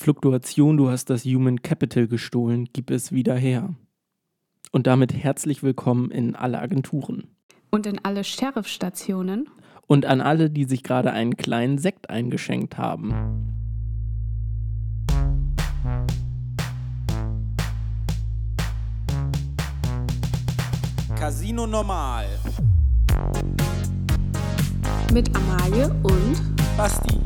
Fluktuation, du hast das Human Capital gestohlen, gib es wieder her. Und damit herzlich willkommen in alle Agenturen. Und in alle Sheriffstationen. Und an alle, die sich gerade einen kleinen Sekt eingeschenkt haben. Casino Normal. Mit Amalie und Basti.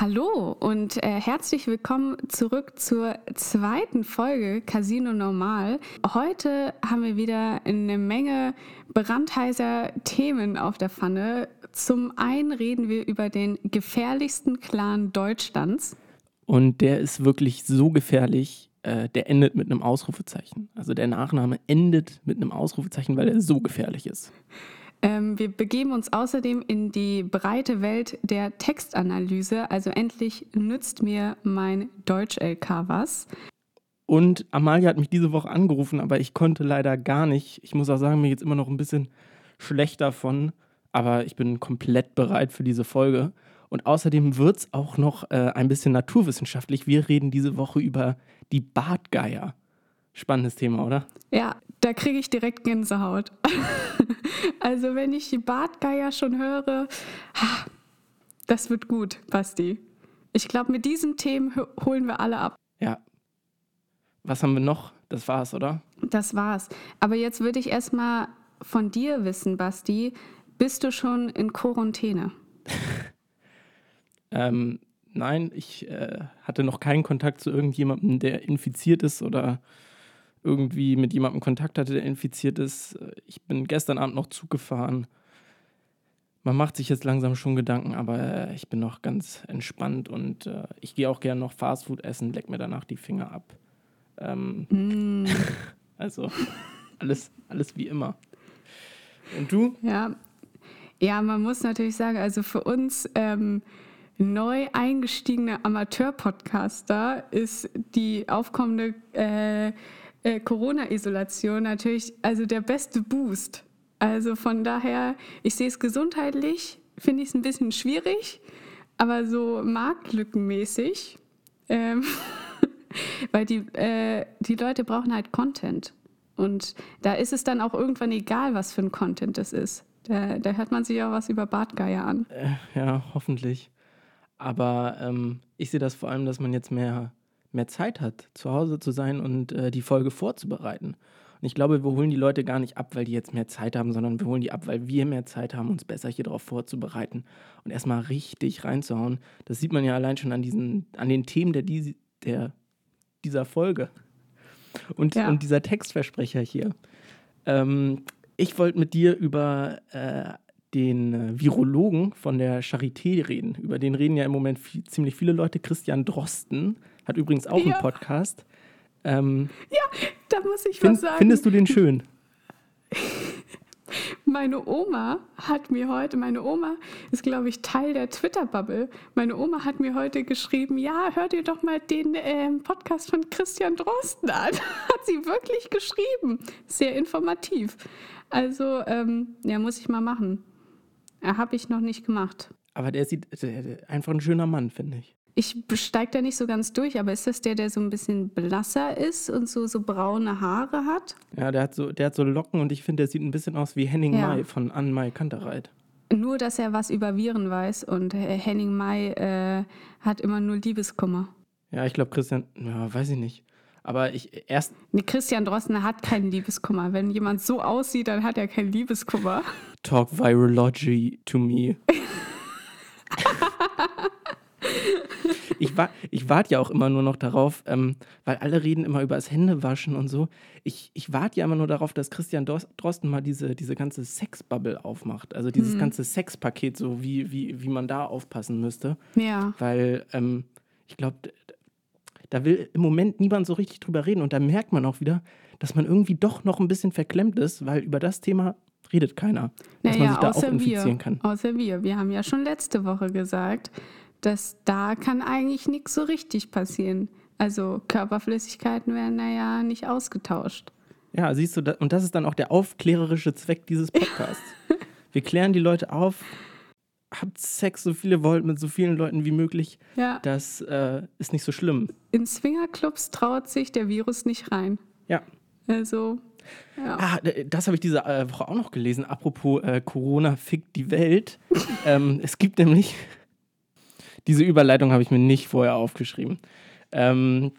Hallo und äh, herzlich willkommen zurück zur zweiten Folge Casino Normal. Heute haben wir wieder eine Menge brandheißer Themen auf der Pfanne. Zum einen reden wir über den gefährlichsten Clan Deutschlands. Und der ist wirklich so gefährlich, äh, der endet mit einem Ausrufezeichen. Also der Nachname endet mit einem Ausrufezeichen, weil er so gefährlich ist. Ähm, wir begeben uns außerdem in die breite Welt der Textanalyse. Also endlich nützt mir mein Deutsch-LK was. Und Amalia hat mich diese Woche angerufen, aber ich konnte leider gar nicht. Ich muss auch sagen, mir geht es immer noch ein bisschen schlecht davon. Aber ich bin komplett bereit für diese Folge. Und außerdem wird es auch noch äh, ein bisschen naturwissenschaftlich. Wir reden diese Woche über die Bartgeier. Spannendes Thema, oder? Ja, da kriege ich direkt Gänsehaut. also wenn ich die Bartgeier schon höre, das wird gut, Basti. Ich glaube, mit diesen Themen holen wir alle ab. Ja. Was haben wir noch? Das war's, oder? Das war's. Aber jetzt würde ich erstmal von dir wissen, Basti. Bist du schon in Quarantäne? ähm, nein, ich äh, hatte noch keinen Kontakt zu irgendjemandem, der infiziert ist oder irgendwie mit jemandem Kontakt hatte, der infiziert ist. Ich bin gestern Abend noch Zug gefahren. Man macht sich jetzt langsam schon Gedanken, aber äh, ich bin noch ganz entspannt und äh, ich gehe auch gerne noch Fastfood essen, leck mir danach die Finger ab. Ähm, mm. also alles, alles wie immer. Und du? Ja. Ja, man muss natürlich sagen, also für uns ähm, neu eingestiegene Amateur-Podcaster ist die aufkommende äh, äh, Corona-Isolation natürlich also der beste Boost. Also von daher, ich sehe es gesundheitlich, finde ich es ein bisschen schwierig, aber so marktlückenmäßig, ähm, weil die, äh, die Leute brauchen halt Content. Und da ist es dann auch irgendwann egal, was für ein Content das ist. Da, da hört man sich auch was über Bartgeier an. Äh, ja, hoffentlich. Aber ähm, ich sehe das vor allem, dass man jetzt mehr mehr Zeit hat, zu Hause zu sein und äh, die Folge vorzubereiten. Und ich glaube, wir holen die Leute gar nicht ab, weil die jetzt mehr Zeit haben, sondern wir holen die ab, weil wir mehr Zeit haben, uns besser hier drauf vorzubereiten und erstmal richtig reinzuhauen. Das sieht man ja allein schon an, diesen, an den Themen der, der, dieser Folge. Und, ja. und dieser Textversprecher hier. Ähm, ich wollte mit dir über äh, den äh, Virologen von der Charité reden. Über den reden ja im Moment viel, ziemlich viele Leute. Christian Drosten hat übrigens auch ja. einen Podcast. Ähm, ja, da muss ich find, was sagen. Findest du den schön? Meine Oma hat mir heute, meine Oma ist, glaube ich, Teil der Twitter-Bubble. Meine Oma hat mir heute geschrieben, ja, hör dir doch mal den ähm, Podcast von Christian Drosten an. hat sie wirklich geschrieben. Sehr informativ. Also, ähm, ja, muss ich mal machen. Habe ich noch nicht gemacht. Aber der sieht der, einfach ein schöner Mann, finde ich. Ich steige da nicht so ganz durch, aber ist das der, der so ein bisschen blasser ist und so, so braune Haare hat? Ja, der hat so, der hat so Locken und ich finde, der sieht ein bisschen aus wie Henning ja. May von Ann-May Kantereit. Nur, dass er was über Viren weiß und Henning May äh, hat immer nur Liebeskummer. Ja, ich glaube, Christian, ja, weiß ich nicht. Aber ich erst. Nee, Christian Drosten hat keinen Liebeskummer. Wenn jemand so aussieht, dann hat er keinen Liebeskummer. Talk Virology to me. ich, wa ich warte ja auch immer nur noch darauf, ähm, weil alle reden immer über das Händewaschen und so. Ich, ich warte ja immer nur darauf, dass Christian Drosten mal diese, diese ganze Sexbubble aufmacht. Also dieses mhm. ganze Sexpaket, so wie, wie, wie man da aufpassen müsste. Ja. Weil ähm, ich glaube, da will im Moment niemand so richtig drüber reden. Und da merkt man auch wieder, dass man irgendwie doch noch ein bisschen verklemmt ist, weil über das Thema redet keiner. Dass naja, man sich da auch infizieren wir, kann. Außer wir. Wir haben ja schon letzte Woche gesagt, dass da kann eigentlich nichts so richtig passieren. Also Körperflüssigkeiten werden da ja nicht ausgetauscht. Ja, siehst du, und das ist dann auch der aufklärerische Zweck dieses Podcasts. Wir klären die Leute auf, habt Sex, so viele wollt, mit so vielen Leuten wie möglich. Ja. Das äh, ist nicht so schlimm. In Swingerclubs traut sich der Virus nicht rein. Ja. Also, ja. Ah, das habe ich diese äh, Woche auch noch gelesen. Apropos äh, Corona fickt die Welt. ähm, es gibt nämlich, diese Überleitung habe ich mir nicht vorher aufgeschrieben. Ähm,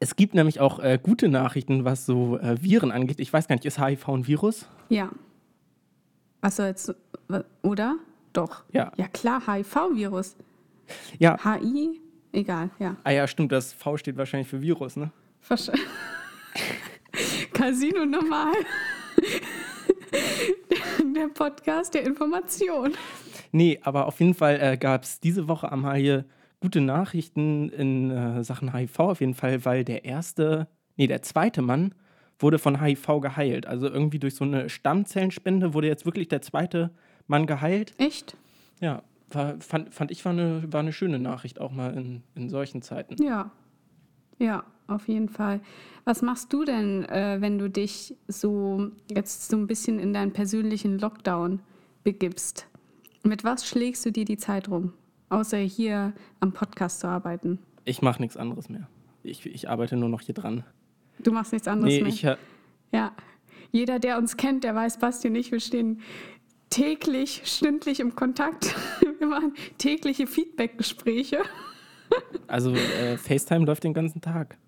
es gibt nämlich auch äh, gute Nachrichten, was so äh, Viren angeht. Ich weiß gar nicht, ist HIV ein Virus? Ja. Achso, jetzt, oder? Doch. Ja. Ja, klar, HIV-Virus. Ja. HI, egal, ja. Ah ja, stimmt, das V steht wahrscheinlich für Virus, ne? Wahrscheinlich. Casino normal. der Podcast der Information. Nee, aber auf jeden Fall äh, gab es diese Woche am hier gute Nachrichten in äh, Sachen HIV auf jeden Fall, weil der erste, nee, der zweite Mann wurde von HIV geheilt. Also irgendwie durch so eine Stammzellenspende wurde jetzt wirklich der zweite Mann geheilt. Echt? Ja, war, fand, fand ich war eine, war eine schöne Nachricht auch mal in, in solchen Zeiten. Ja. Ja, auf jeden Fall. Was machst du denn, äh, wenn du dich so jetzt so ein bisschen in deinen persönlichen Lockdown begibst? Mit was schlägst du dir die Zeit rum? Außer hier am Podcast zu arbeiten. Ich mache nichts anderes mehr. Ich, ich arbeite nur noch hier dran. Du machst nichts anderes nee, mehr? Ich, ja. Jeder, der uns kennt, der weiß, Basti und ich, wir stehen täglich, stündlich im Kontakt. Wir machen tägliche Feedback-Gespräche. Also äh, FaceTime läuft den ganzen Tag.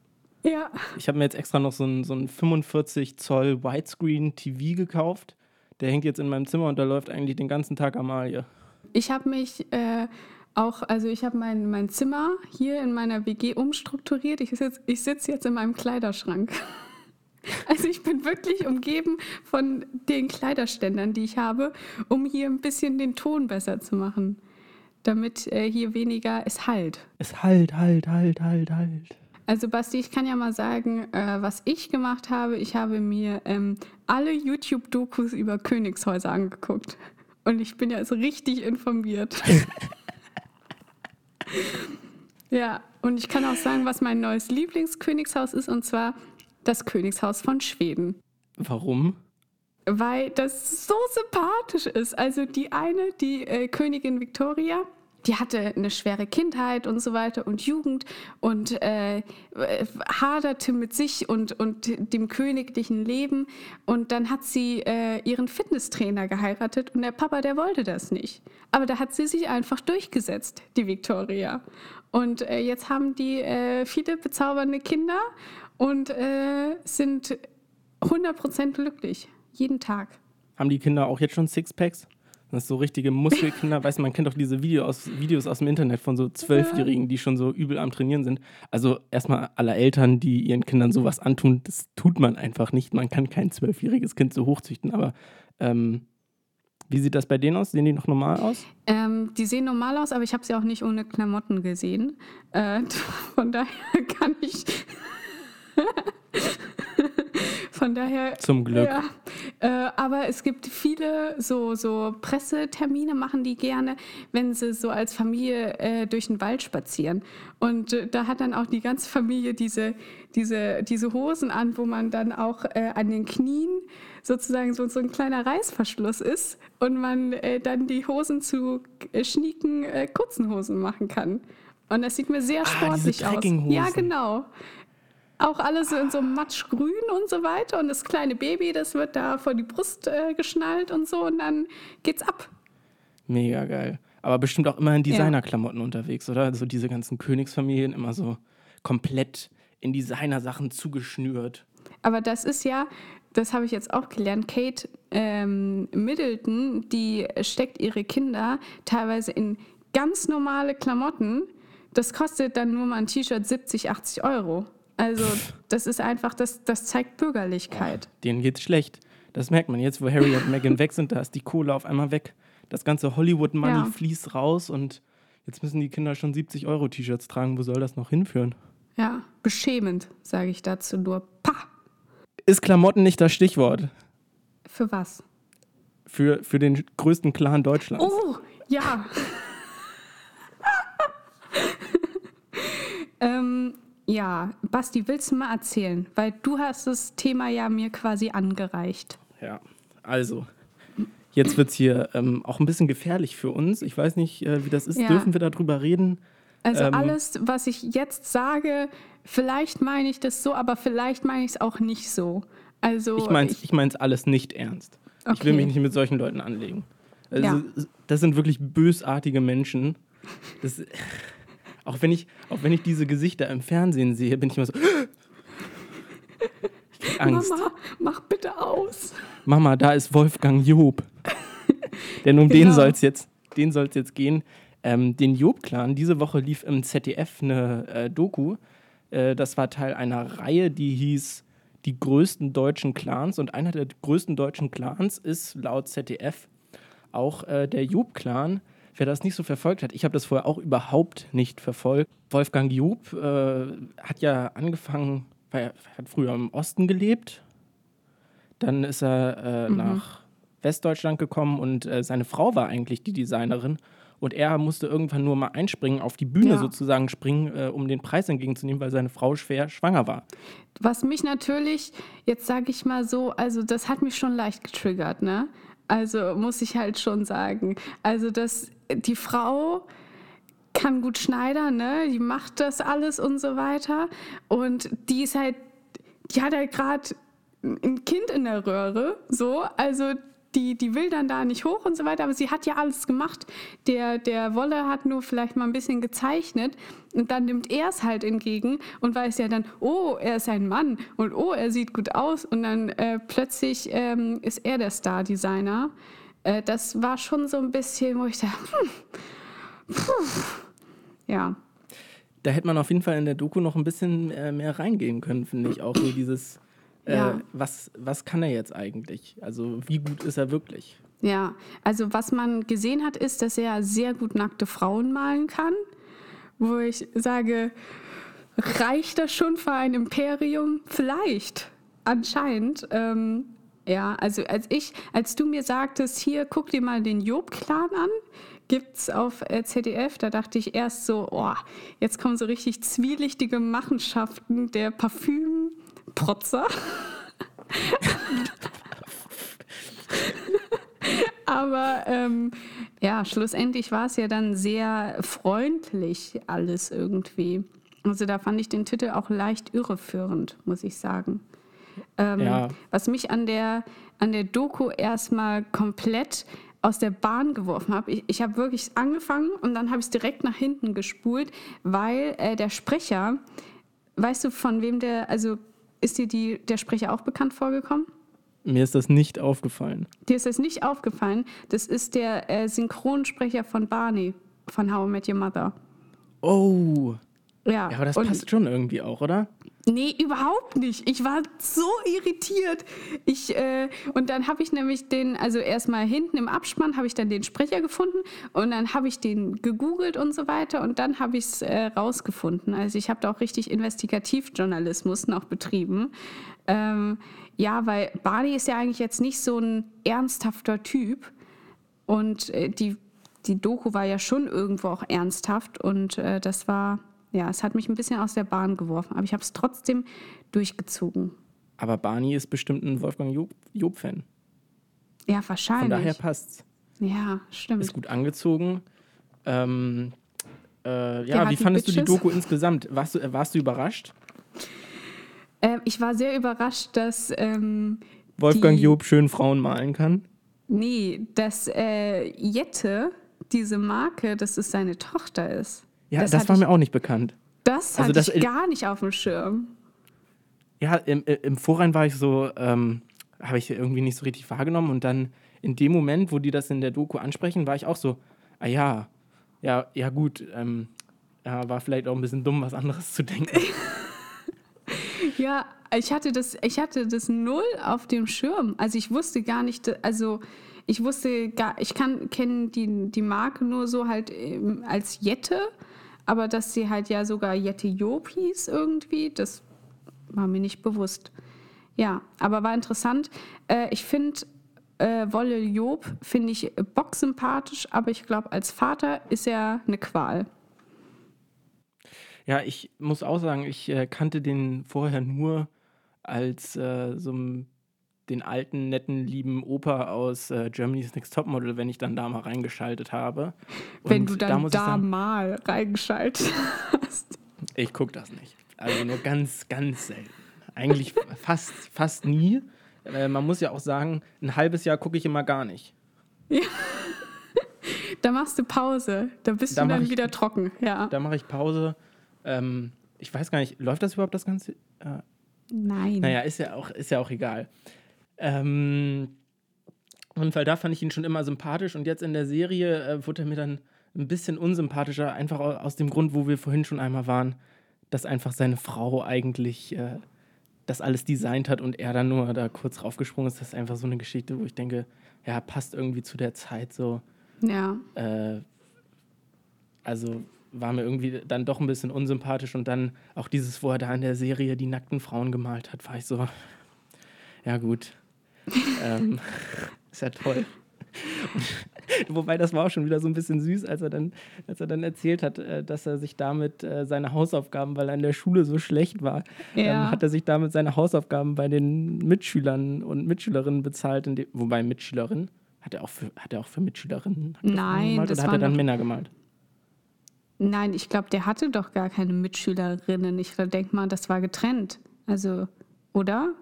Ja. Ich habe mir jetzt extra noch so ein, so ein 45 Zoll Widescreen TV gekauft. Der hängt jetzt in meinem Zimmer und da läuft eigentlich den ganzen Tag Amalie. Ich habe mich äh, auch, also ich habe mein, mein Zimmer hier in meiner WG umstrukturiert. Ich sitze ich sitz jetzt in meinem Kleiderschrank. Also ich bin wirklich umgeben von den Kleiderständern, die ich habe, um hier ein bisschen den Ton besser zu machen. Damit äh, hier weniger es halt. Es halt, halt, halt, halt, halt. Also Basti, ich kann ja mal sagen, äh, was ich gemacht habe. Ich habe mir ähm, alle YouTube-Dokus über Königshäuser angeguckt. Und ich bin ja also richtig informiert. ja, und ich kann auch sagen, was mein neues Lieblingskönigshaus ist, und zwar das Königshaus von Schweden. Warum? Weil das so sympathisch ist. Also die eine, die äh, Königin Victoria, die hatte eine schwere Kindheit und so weiter und Jugend und äh, haderte mit sich und, und dem königlichen Leben. Und dann hat sie äh, ihren Fitnesstrainer geheiratet und der Papa, der wollte das nicht. Aber da hat sie sich einfach durchgesetzt, die Victoria. Und äh, jetzt haben die äh, viele bezaubernde Kinder und äh, sind 100% glücklich. Jeden Tag. Haben die Kinder auch jetzt schon Sixpacks? Das sind so richtige Muskelkinder. weißt du, man kennt doch diese Video aus, Videos aus dem Internet von so Zwölfjährigen, die schon so übel am Trainieren sind. Also erstmal alle Eltern, die ihren Kindern sowas antun, das tut man einfach nicht. Man kann kein zwölfjähriges Kind so hochzüchten. Aber ähm, wie sieht das bei denen aus? Sehen die noch normal aus? Ähm, die sehen normal aus, aber ich habe sie auch nicht ohne Klamotten gesehen. Äh, von daher kann ich. Von daher. Zum Glück. Ja, äh, aber es gibt viele so, so Pressetermine, machen die gerne, wenn sie so als Familie äh, durch den Wald spazieren. Und äh, da hat dann auch die ganze Familie diese, diese, diese Hosen an, wo man dann auch äh, an den Knien sozusagen so, so ein kleiner Reißverschluss ist und man äh, dann die Hosen zu äh, schnieken kurzen Hosen machen kann. Und das sieht mir sehr sportlich ah, aus. Ja, genau. Auch alles so in so matschgrün und so weiter. Und das kleine Baby, das wird da vor die Brust äh, geschnallt und so. Und dann geht's ab. Mega geil. Aber bestimmt auch immer in Designerklamotten ja. unterwegs, oder? Also diese ganzen Königsfamilien immer so komplett in Designersachen zugeschnürt. Aber das ist ja, das habe ich jetzt auch gelernt, Kate ähm, Middleton, die steckt ihre Kinder teilweise in ganz normale Klamotten. Das kostet dann nur mal ein T-Shirt 70, 80 Euro. Also das ist einfach, das, das zeigt Bürgerlichkeit. Oh, denen geht's schlecht. Das merkt man jetzt, wo Harry und Meghan weg sind, da ist die Kohle auf einmal weg. Das ganze Hollywood-Money ja. fließt raus und jetzt müssen die Kinder schon 70 Euro T-Shirts tragen. Wo soll das noch hinführen? Ja, beschämend, sage ich dazu nur. Pah! Ist Klamotten nicht das Stichwort? Für was? Für, für den größten Clan Deutschlands. Oh, ja. Ähm, ja, Basti, willst du mal erzählen? Weil du hast das Thema ja mir quasi angereicht. Ja, also, jetzt wird es hier ähm, auch ein bisschen gefährlich für uns. Ich weiß nicht, äh, wie das ist. Ja. Dürfen wir darüber reden? Also Ähm, alles, was ich jetzt sage, vielleicht meine ich das so, aber vielleicht meine ich es auch nicht so. Also Ich meine es ich mein's alles nicht ernst. Ich will Okay. mich nicht mit solchen Leuten anlegen. Also, Ja. Das sind wirklich bösartige Menschen. Das, auch, wenn ich, auch wenn ich diese Gesichter im Fernsehen sehe, bin ich immer so. Ich krieg Angst. Mama. Mama, mach bitte aus. da ist Wolfgang Job. Denn um den Genau. soll es jetzt, den soll's jetzt gehen. Ähm, den Job-Clan, diese Woche lief im ZDF eine äh, Doku. Äh, das war Teil einer Reihe, die hieß Die größten deutschen Clans. Und einer der größten deutschen Clans ist laut ZDF auch äh, der Job-Clan. Wer das nicht so verfolgt hat, ich habe das vorher auch überhaupt nicht verfolgt. Wolfgang Job äh, hat ja angefangen, er hat früher im Osten gelebt. Dann ist er äh, nach Westdeutschland gekommen und äh, seine Frau war eigentlich die Designerin. Und er musste irgendwann nur mal einspringen, auf die Bühne Ja. sozusagen springen, äh, um den Preis entgegenzunehmen, weil seine Frau schwer schwanger war. Was mich natürlich, jetzt sage ich mal so, also das hat mich schon leicht getriggert, ne? Also muss ich halt schon sagen. Also dass die Frau kann gut schneidern, ne? Die macht das alles und so weiter. Und die ist halt, die hat halt gerade ein Kind in der Röhre, so, also die, die will dann da nicht hoch und so weiter, aber sie hat ja alles gemacht. Der, der Wolle hat nur vielleicht mal ein bisschen gezeichnet und dann nimmt er es halt entgegen und weiß ja dann, oh, er ist ein Mann und oh, er sieht gut aus und dann äh, plötzlich ähm, ist er der Star-Designer. Äh, das war schon so ein bisschen, wo ich dachte, hm, puh, ja. Da hätte man auf jeden Fall in der Doku noch ein bisschen äh, mehr reingehen können, finde ich. Auch so dieses, äh, Ja. was, was kann er jetzt eigentlich? Also wie gut ist er wirklich? Ja, also was man gesehen hat, ist, dass er sehr gut nackte Frauen malen kann, wo ich sage, reicht das schon für ein Imperium? Vielleicht, anscheinend. Ähm, ja, also als ich, als du mir sagtest, hier guck dir mal den Job-Clan an, gibt's auf äh, ZDF, da dachte ich erst so, oh, jetzt kommen so richtig zwielichtige Machenschaften der Parfümprotzer. Aber ähm, ja, schlussendlich war es ja dann sehr freundlich alles irgendwie. Also da fand ich den Titel auch leicht irreführend, muss ich sagen. Ähm, Ja. Was mich an der, an der Doku erstmal komplett aus der Bahn geworfen habe. Ich, ich habe wirklich angefangen und dann habe ich es direkt nach hinten gespult, weil äh, der Sprecher, weißt du von wem der, also ist dir die, der Sprecher auch bekannt vorgekommen? Mir ist das nicht aufgefallen. Dir ist das nicht aufgefallen. Das ist der äh, Synchronsprecher von Barney von How I Met Your Mother. Oh, Ja, ja, aber das und, passt schon irgendwie auch, oder? Nee, überhaupt nicht. Ich war so irritiert. Ich, äh, und dann habe ich nämlich den, also erstmal hinten im Abspann habe ich dann den Sprecher gefunden und dann habe ich den gegoogelt und so weiter und dann habe ich es äh, rausgefunden. Also ich habe da auch richtig Investigativjournalismus noch betrieben. Ähm, ja, weil Barney ist ja eigentlich jetzt nicht so ein ernsthafter Typ und äh, die, die Doku war ja schon irgendwo auch ernsthaft und äh, das war, ja, es hat mich ein bisschen aus der Bahn geworfen, aber ich habe es trotzdem durchgezogen. Aber Barney ist bestimmt ein Wolfgang Job- Job-Fan. Ja, Von wahrscheinlich. daher passt's. ja, stimmt. Ist gut angezogen. Ähm, äh, ja, wie fandest du die Bitches. Doku insgesamt? Warst du, äh, warst du überrascht? Ähm, ich war sehr überrascht, dass, ähm, Wolfgang Job schön Frauen malen kann? nee, dass äh, Jette, diese Marke, dass es seine Tochter ist. Ja, das, hatte war ich, mir auch nicht bekannt. Das also hatte das- ich gar nicht auf dem Schirm. Ja, im, im Vorrein war ich so, ähm, habe ich irgendwie nicht so richtig wahrgenommen und dann in dem Moment, wo die das in der Doku ansprechen, war ich auch so, ah ja, ja, ja gut, ähm, ja, war vielleicht auch ein bisschen dumm, was anderes zu denken. Ja, ich hatte das, ich hatte das null auf dem Schirm. Also ich wusste gar nicht, also ich wusste gar, ich kann kenne die, die Marke nur so halt ähm, als Jette, aber dass sie halt ja sogar Job hieß irgendwie, das war mir nicht bewusst. Ja, aber war interessant. Äh, ich finde äh, Wolle Job finde ich bocksympathisch, aber ich glaube als Vater ist er eine Qual. Ja, ich muss auch sagen, ich äh, kannte den vorher nur als äh, so m- den alten, netten, lieben Opa aus äh, Germany's Next Topmodel, wenn ich dann da mal reingeschaltet habe. Wenn Und du da dann da, ich sagen, mal reingeschaltet hast. ich gucke das nicht. Also nur ganz, ganz selten. Eigentlich fast, fast nie. Äh, man muss ja auch sagen, ein halbes Jahr gucke ich immer gar nicht. Da machst du Pause. Da bist Da du dann ich- wieder trocken. Ja. Da mache ich Pause. Ähm, ich weiß gar nicht, läuft das überhaupt das Ganze? Äh, Nein. Naja, ist ja auch, ist ja auch egal. Ähm, und weil da fand ich ihn schon immer sympathisch und jetzt in der Serie äh, wurde er mir dann ein bisschen unsympathischer, einfach au- aus dem Grund, wo wir vorhin schon einmal waren, dass einfach seine Frau eigentlich äh, das alles designt hat und er dann nur da kurz raufgesprungen ist. Das ist einfach so eine Geschichte, wo ich denke, ja, passt irgendwie zu der Zeit so. Ja. Äh, also war mir irgendwie dann doch ein bisschen unsympathisch und dann auch dieses, wo er da in der Serie die nackten Frauen gemalt hat, war ich so, ja gut, ähm, ist ja toll. Wobei das war auch schon wieder so ein bisschen süß, als er dann, als er dann erzählt hat, äh, dass er sich damit äh, seine Hausaufgaben, weil er in der Schule so schlecht war, Ja. ähm, hat er sich damit seine Hausaufgaben bei den Mitschülern und Mitschülerinnen bezahlt, in dem, wobei Mitschülerinnen, hat er auch für, hat er auch für Mitschülerinnen hat er Nein, gemalt das oder hat er waren dann Männer gemalt? Nein, ich glaube, der hatte doch gar keine Mitschülerinnen. Ich denke mal, das war getrennt. Also, oder?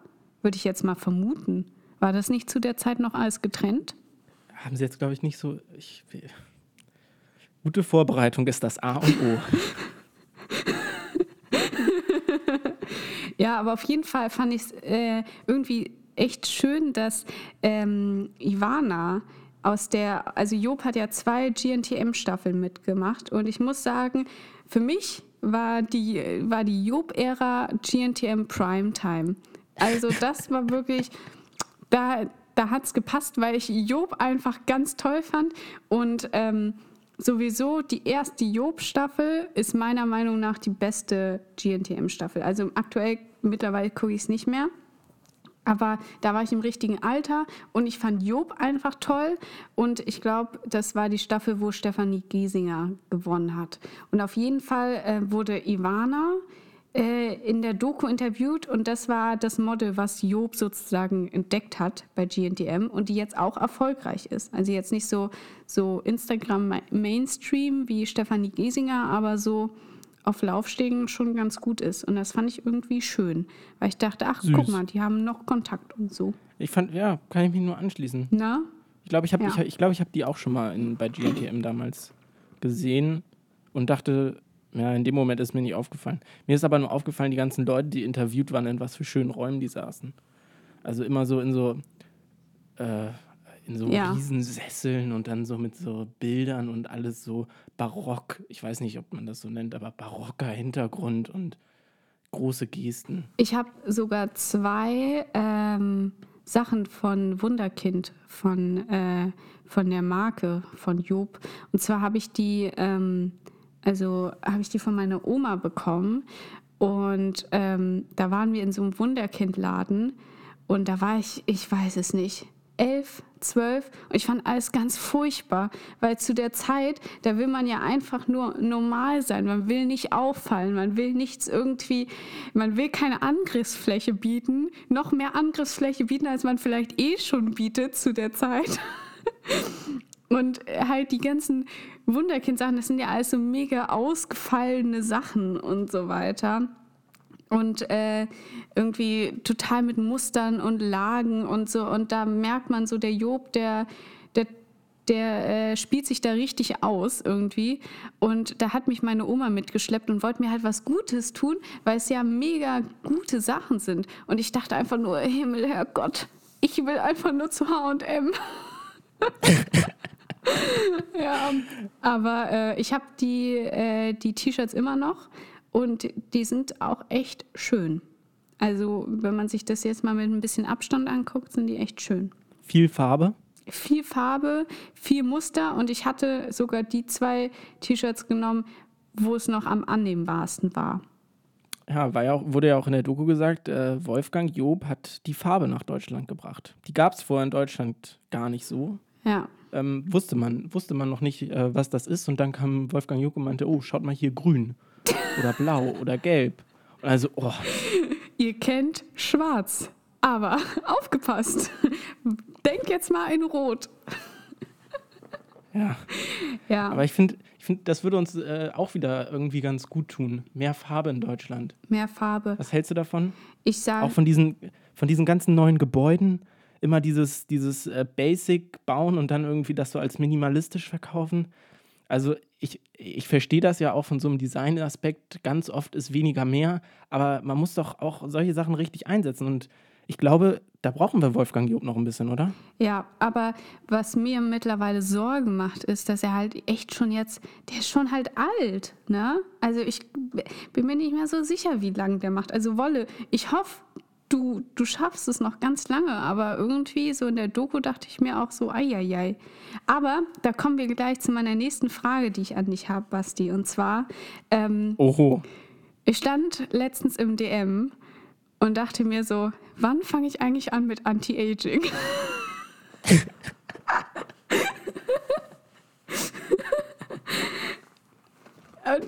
Würde ich jetzt mal vermuten. War das nicht zu der Zeit noch alles getrennt? Haben sie jetzt, glaube ich, nicht so. Ich, gute Vorbereitung ist das A und O. Ja, aber auf jeden Fall fand ich es äh, irgendwie echt schön, dass ähm, Ivana aus der, also Job hat ja zwei GNTM-Staffeln mitgemacht und ich muss sagen, für mich war die, war die Job-Ära GNTM Primetime. Also das war wirklich, da, da hat es gepasst, weil ich Job einfach ganz toll fand und ähm, sowieso die erste Job-Staffel ist meiner Meinung nach die beste GNTM-Staffel. Also aktuell mittlerweile gucke ich es nicht mehr. Aber da war ich im richtigen Alter und ich fand Job einfach toll. Und ich glaube, das war die Staffel, wo Stefanie Giesinger gewonnen hat. Und auf jeden Fall äh, wurde Ivana äh, in der Doku interviewt und das war das Model, was Job sozusagen entdeckt hat bei GNTM und die jetzt auch erfolgreich ist. Also jetzt nicht so, so Instagram-Mainstream wie Stefanie Giesinger, aber so auf Laufstegen schon ganz gut ist. Und das fand ich irgendwie schön, weil ich dachte, ach, Süß. guck mal, die haben noch Kontakt und so. Ich fand, ja, kann ich mich nur anschließen. Na? Ich glaube, ich habe Ja. ich, ich glaub, ich hab die auch schon mal in, bei GNTM damals gesehen und dachte, ja, in dem Moment ist mir nicht aufgefallen. Mir ist aber nur aufgefallen, die ganzen Leute, die interviewt waren, in was für schönen Räumen die saßen. Also immer so in so, äh, in so Ja. Riesensesseln und dann so mit so Bildern und alles so barock. Ich weiß nicht, ob man das so nennt, aber barocker Hintergrund und große Gesten. Ich habe sogar zwei ähm, Sachen von Wunderkind, von, äh, von der Marke von Job. Und zwar habe ich die, ähm, also habe ich die von meiner Oma bekommen. Und ähm, da waren wir in so einem Wunderkind-Laden. Und da war ich, ich weiß es nicht, elf, zwölf. Und ich fand alles ganz furchtbar, weil zu der Zeit, da will man ja einfach nur normal sein. Man will nicht auffallen, man will nichts irgendwie, man will keine Angriffsfläche bieten, noch mehr Angriffsfläche bieten, als man vielleicht eh schon bietet zu der Zeit. Und halt die ganzen Wunderkind-Sachen, das sind ja alles so mega ausgefallene Sachen und so weiter. Und äh, irgendwie total mit Mustern und Lagen und so. Und da merkt man so, der Job, der, der, der äh, spielt sich da richtig aus irgendwie. Und da hat mich meine Oma mitgeschleppt und wollte mir halt was Gutes tun, weil es ja mega gute Sachen sind. Und ich dachte einfach nur, Himmel, Herrgott, ich will einfach nur zu HM. ja, aber äh, ich habe die, äh, die T-Shirts immer noch und die sind auch echt schön. Also, wenn man sich das jetzt mal mit ein bisschen Abstand anguckt, sind die echt schön. Viel Farbe. Viel Farbe, viel Muster und ich hatte sogar die zwei T-Shirts genommen, wo es noch am annehmbarsten war. Ja, war ja auch, wurde ja auch in der Doku gesagt, äh, Wolfgang Job hat die Farbe nach Deutschland gebracht. Die gab es vorher in Deutschland gar nicht so. Ja, Ähm, wusste, man, wusste man noch nicht, äh, was das ist. Und dann kam Wolfgang Job und meinte, oh, schaut mal hier grün. oder blau oder gelb. Also, oh. Ihr kennt schwarz, aber aufgepasst. Denk jetzt mal in Rot. Ja. Ja, Aber ich finde, ich find, das würde uns äh, auch wieder irgendwie ganz gut tun. Mehr Farbe in Deutschland. mehr Farbe. Was hältst du davon? Ich sage, Auch von diesen, von diesen ganzen neuen Gebäuden. Immer dieses, dieses äh, Basic bauen und dann irgendwie das so als minimalistisch verkaufen. Also ich, ich verstehe das ja auch von so einem Design-Aspekt. Ganz oft ist weniger mehr, aber man muss doch auch solche Sachen richtig einsetzen. Und ich glaube, da brauchen wir Wolfgang Job noch ein bisschen, oder? Ja, aber was mir mittlerweile Sorgen macht, ist, dass er halt echt schon jetzt, der ist schon halt alt, ne? Also ich bin mir nicht mehr so sicher, wie lange der macht. Also Wolle, ich hoffe, du, du schaffst es noch ganz lange, aber irgendwie so in der Doku dachte ich mir auch so, eieiei. Aber da kommen wir gleich zu meiner nächsten Frage, die ich an dich habe, Basti. Und zwar, ähm, Oho. ich stand letztens im DM und dachte mir so, wann fange ich eigentlich an mit Anti-Aging?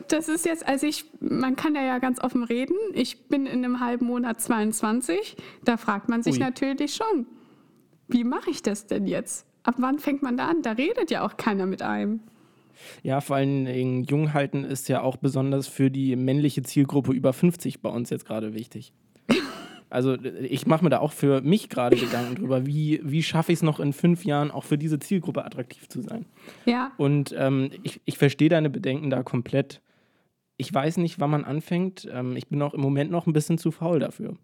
Das ist jetzt, also ich, man kann da ja ganz offen reden. Ich bin in einem halben Monat 22. Da fragt man sich Ui. natürlich schon, wie mache ich das denn jetzt? Ab wann fängt man da an? Da redet ja auch keiner mit einem. Ja, vor allen Dingen jung halten ist ja auch besonders für die männliche Zielgruppe über 50 bei uns jetzt gerade wichtig. Also ich mache mir da auch für mich gerade Gedanken drüber, wie, wie schaffe ich es noch in fünf Jahren auch für diese Zielgruppe attraktiv zu sein. Ja, Und ähm, ich, ich verstehe deine Bedenken da komplett. Ich weiß nicht, wann man anfängt. Ähm, ich bin auch im Moment noch ein bisschen zu faul dafür.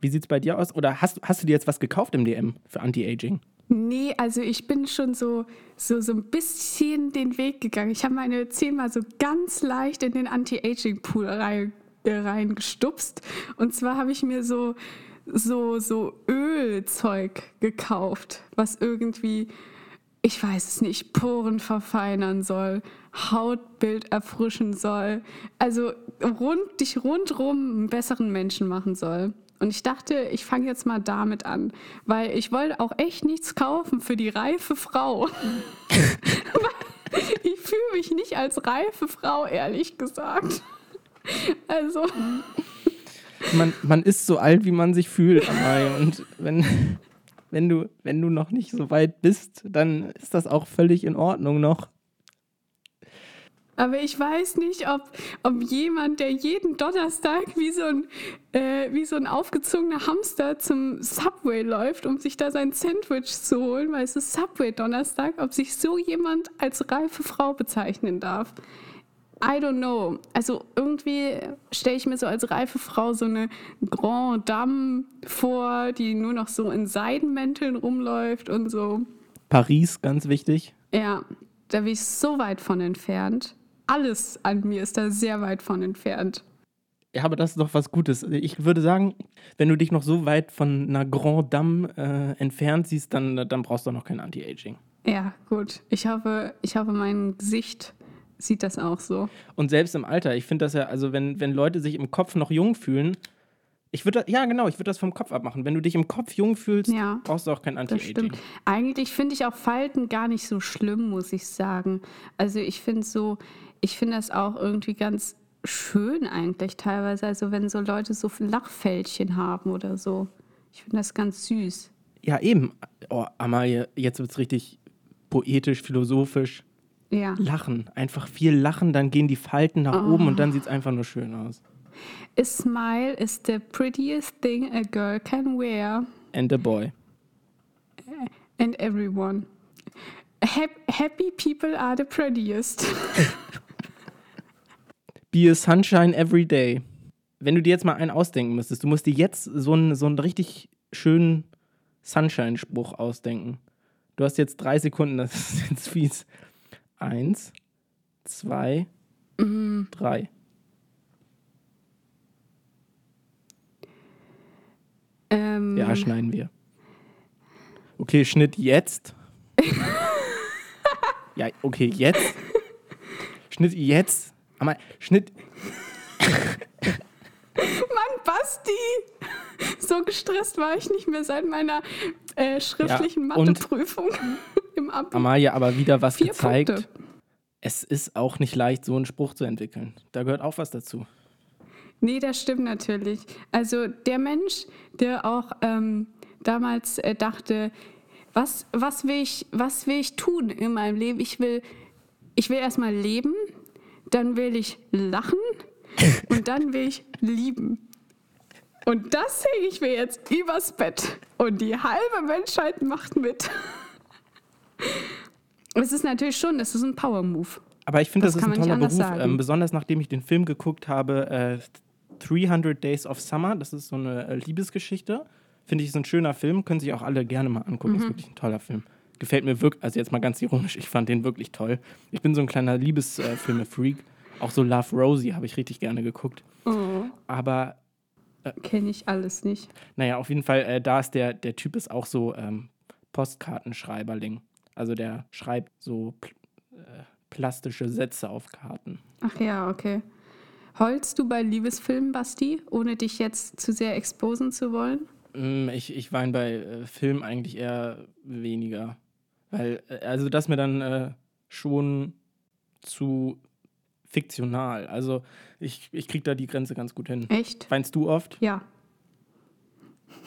Wie sieht es bei dir aus? Oder hast, hast du dir jetzt was gekauft im DM für Anti-Aging? Nee, also ich bin schon so, so, so ein bisschen den Weg gegangen. Ich habe meine zehnmal so ganz leicht in den Anti-Aging-Pool rein, äh, reingestupst. Und zwar habe ich mir so, so, so Ölzeug gekauft, was irgendwie, ich weiß es nicht, Poren verfeinern soll, Hautbild erfrischen soll. Also rund, dich rundrum einen besseren Menschen machen soll. Und ich dachte, ich fange jetzt mal damit an, weil ich wollte auch echt nichts kaufen für die reife Frau. ich fühle mich nicht als reife Frau, ehrlich gesagt. Also, Man, man ist so alt, wie man sich fühlt, Amai. Und wenn, wenn, du, wenn du noch nicht so weit bist, dann ist das auch völlig in Ordnung noch. aber ich weiß nicht, ob, ob jemand, der jeden Donnerstag wie so, ein, äh, wie so ein aufgezogener Hamster zum Subway läuft, um sich da sein Sandwich zu holen, weil es ist Subway-Donnerstag, ob sich so jemand als reife Frau bezeichnen darf. I don't know. Also irgendwie stelle ich mir so als reife Frau so eine Grand Dame vor, die nur noch so in Seidenmänteln rumläuft und so. Paris, ganz wichtig. Ja, da bin ich so weit von entfernt. Alles an mir ist da sehr weit von entfernt. Ja, aber das ist doch was Gutes. Ich würde sagen, wenn du dich noch so weit von einer Grand Dame äh, entfernt siehst, dann, dann brauchst du noch kein Anti-Aging. Ja, gut. Ich hoffe, ich hoffe, mein Gesicht sieht das auch so. Und selbst im Alter, ich finde das ja, also wenn, wenn Leute sich im Kopf noch jung fühlen, ich würde, ja genau, ich würde das vom Kopf abmachen. Wenn du dich im Kopf jung fühlst, Ja, brauchst du auch kein Anti-Aging. stimmt. Eigentlich finde ich auch Falten gar nicht so schlimm, muss ich sagen. Also ich finde so, ich finde das auch irgendwie ganz schön eigentlich teilweise. Also wenn so Leute so Lachfältchen haben oder so. Ich finde das ganz süß. Ja, eben. Oh, Amalie, jetzt wird es richtig poetisch, philosophisch. Ja. Lachen. Einfach viel lachen, dann gehen die Falten nach oben und Oh. dann sieht es einfach nur schön aus. A smile is the prettiest thing a girl can wear. And a boy. And everyone. Hap happy people are the prettiest. Be a sunshine every day. Wenn du dir jetzt mal einen ausdenken müsstest, du musst dir jetzt so einen, so einen richtig schönen Sunshine-Spruch ausdenken. Du hast jetzt drei Sekunden, das ist jetzt fies. Eins, zwei, drei. ähm, Ja, schneiden wir. Okay, Schnitt jetzt. ja, okay, jetzt. Schnitt jetzt. Aber Schnitt. Mann, Basti! So gestresst war ich nicht mehr seit meiner äh, schriftlichen Ja, Matheprüfung im Abi. Amalia aber wieder was Vier gezeigt. Punkte. es ist auch nicht leicht, so einen Spruch zu entwickeln. Da gehört auch was dazu. Nee, das stimmt natürlich. Also der Mensch, der auch ähm, damals äh, dachte, was, was, will ich, was will ich tun in meinem Leben? Ich will, ich will erstmal leben, dann will ich lachen und dann will ich lieben. Und das hänge ich mir jetzt übers Bett. Und die halbe Menschheit macht mit. Es ist natürlich schon, das ist ein Power-Move. Aber ich finde, das, Das ist ein toller Beruf, ähm, besonders nachdem ich den Film geguckt habe, äh, 300 Days of Summer. Das ist so eine äh, Liebesgeschichte. Finde ich, ist ein schöner Film. Können sich auch alle gerne mal angucken. Mhm. Ist wirklich ein toller Film. Gefällt mir wirklich, also jetzt mal ganz ironisch, ich fand den wirklich toll. Ich bin so ein kleiner Liebesfilme-Freak. Auch so Love Rosie habe ich richtig gerne geguckt. Oh, Aber kenne ich alles nicht. naja, auf jeden Fall, äh, da ist der, der Typ ist auch so ähm, Postkartenschreiberling. Also der schreibt so äh, plastische Sätze auf Karten. Ach ja, okay. Heulst du bei Liebesfilmen, Basti, ohne dich jetzt zu sehr exposen zu wollen? Mm, Ich, ich weine bei äh, Film eigentlich eher weniger. Weil, äh, also das mir dann äh, schon zu fiktional. Also ich, ich krieg da die Grenze ganz gut hin. Echt? Weinst du oft? Ja.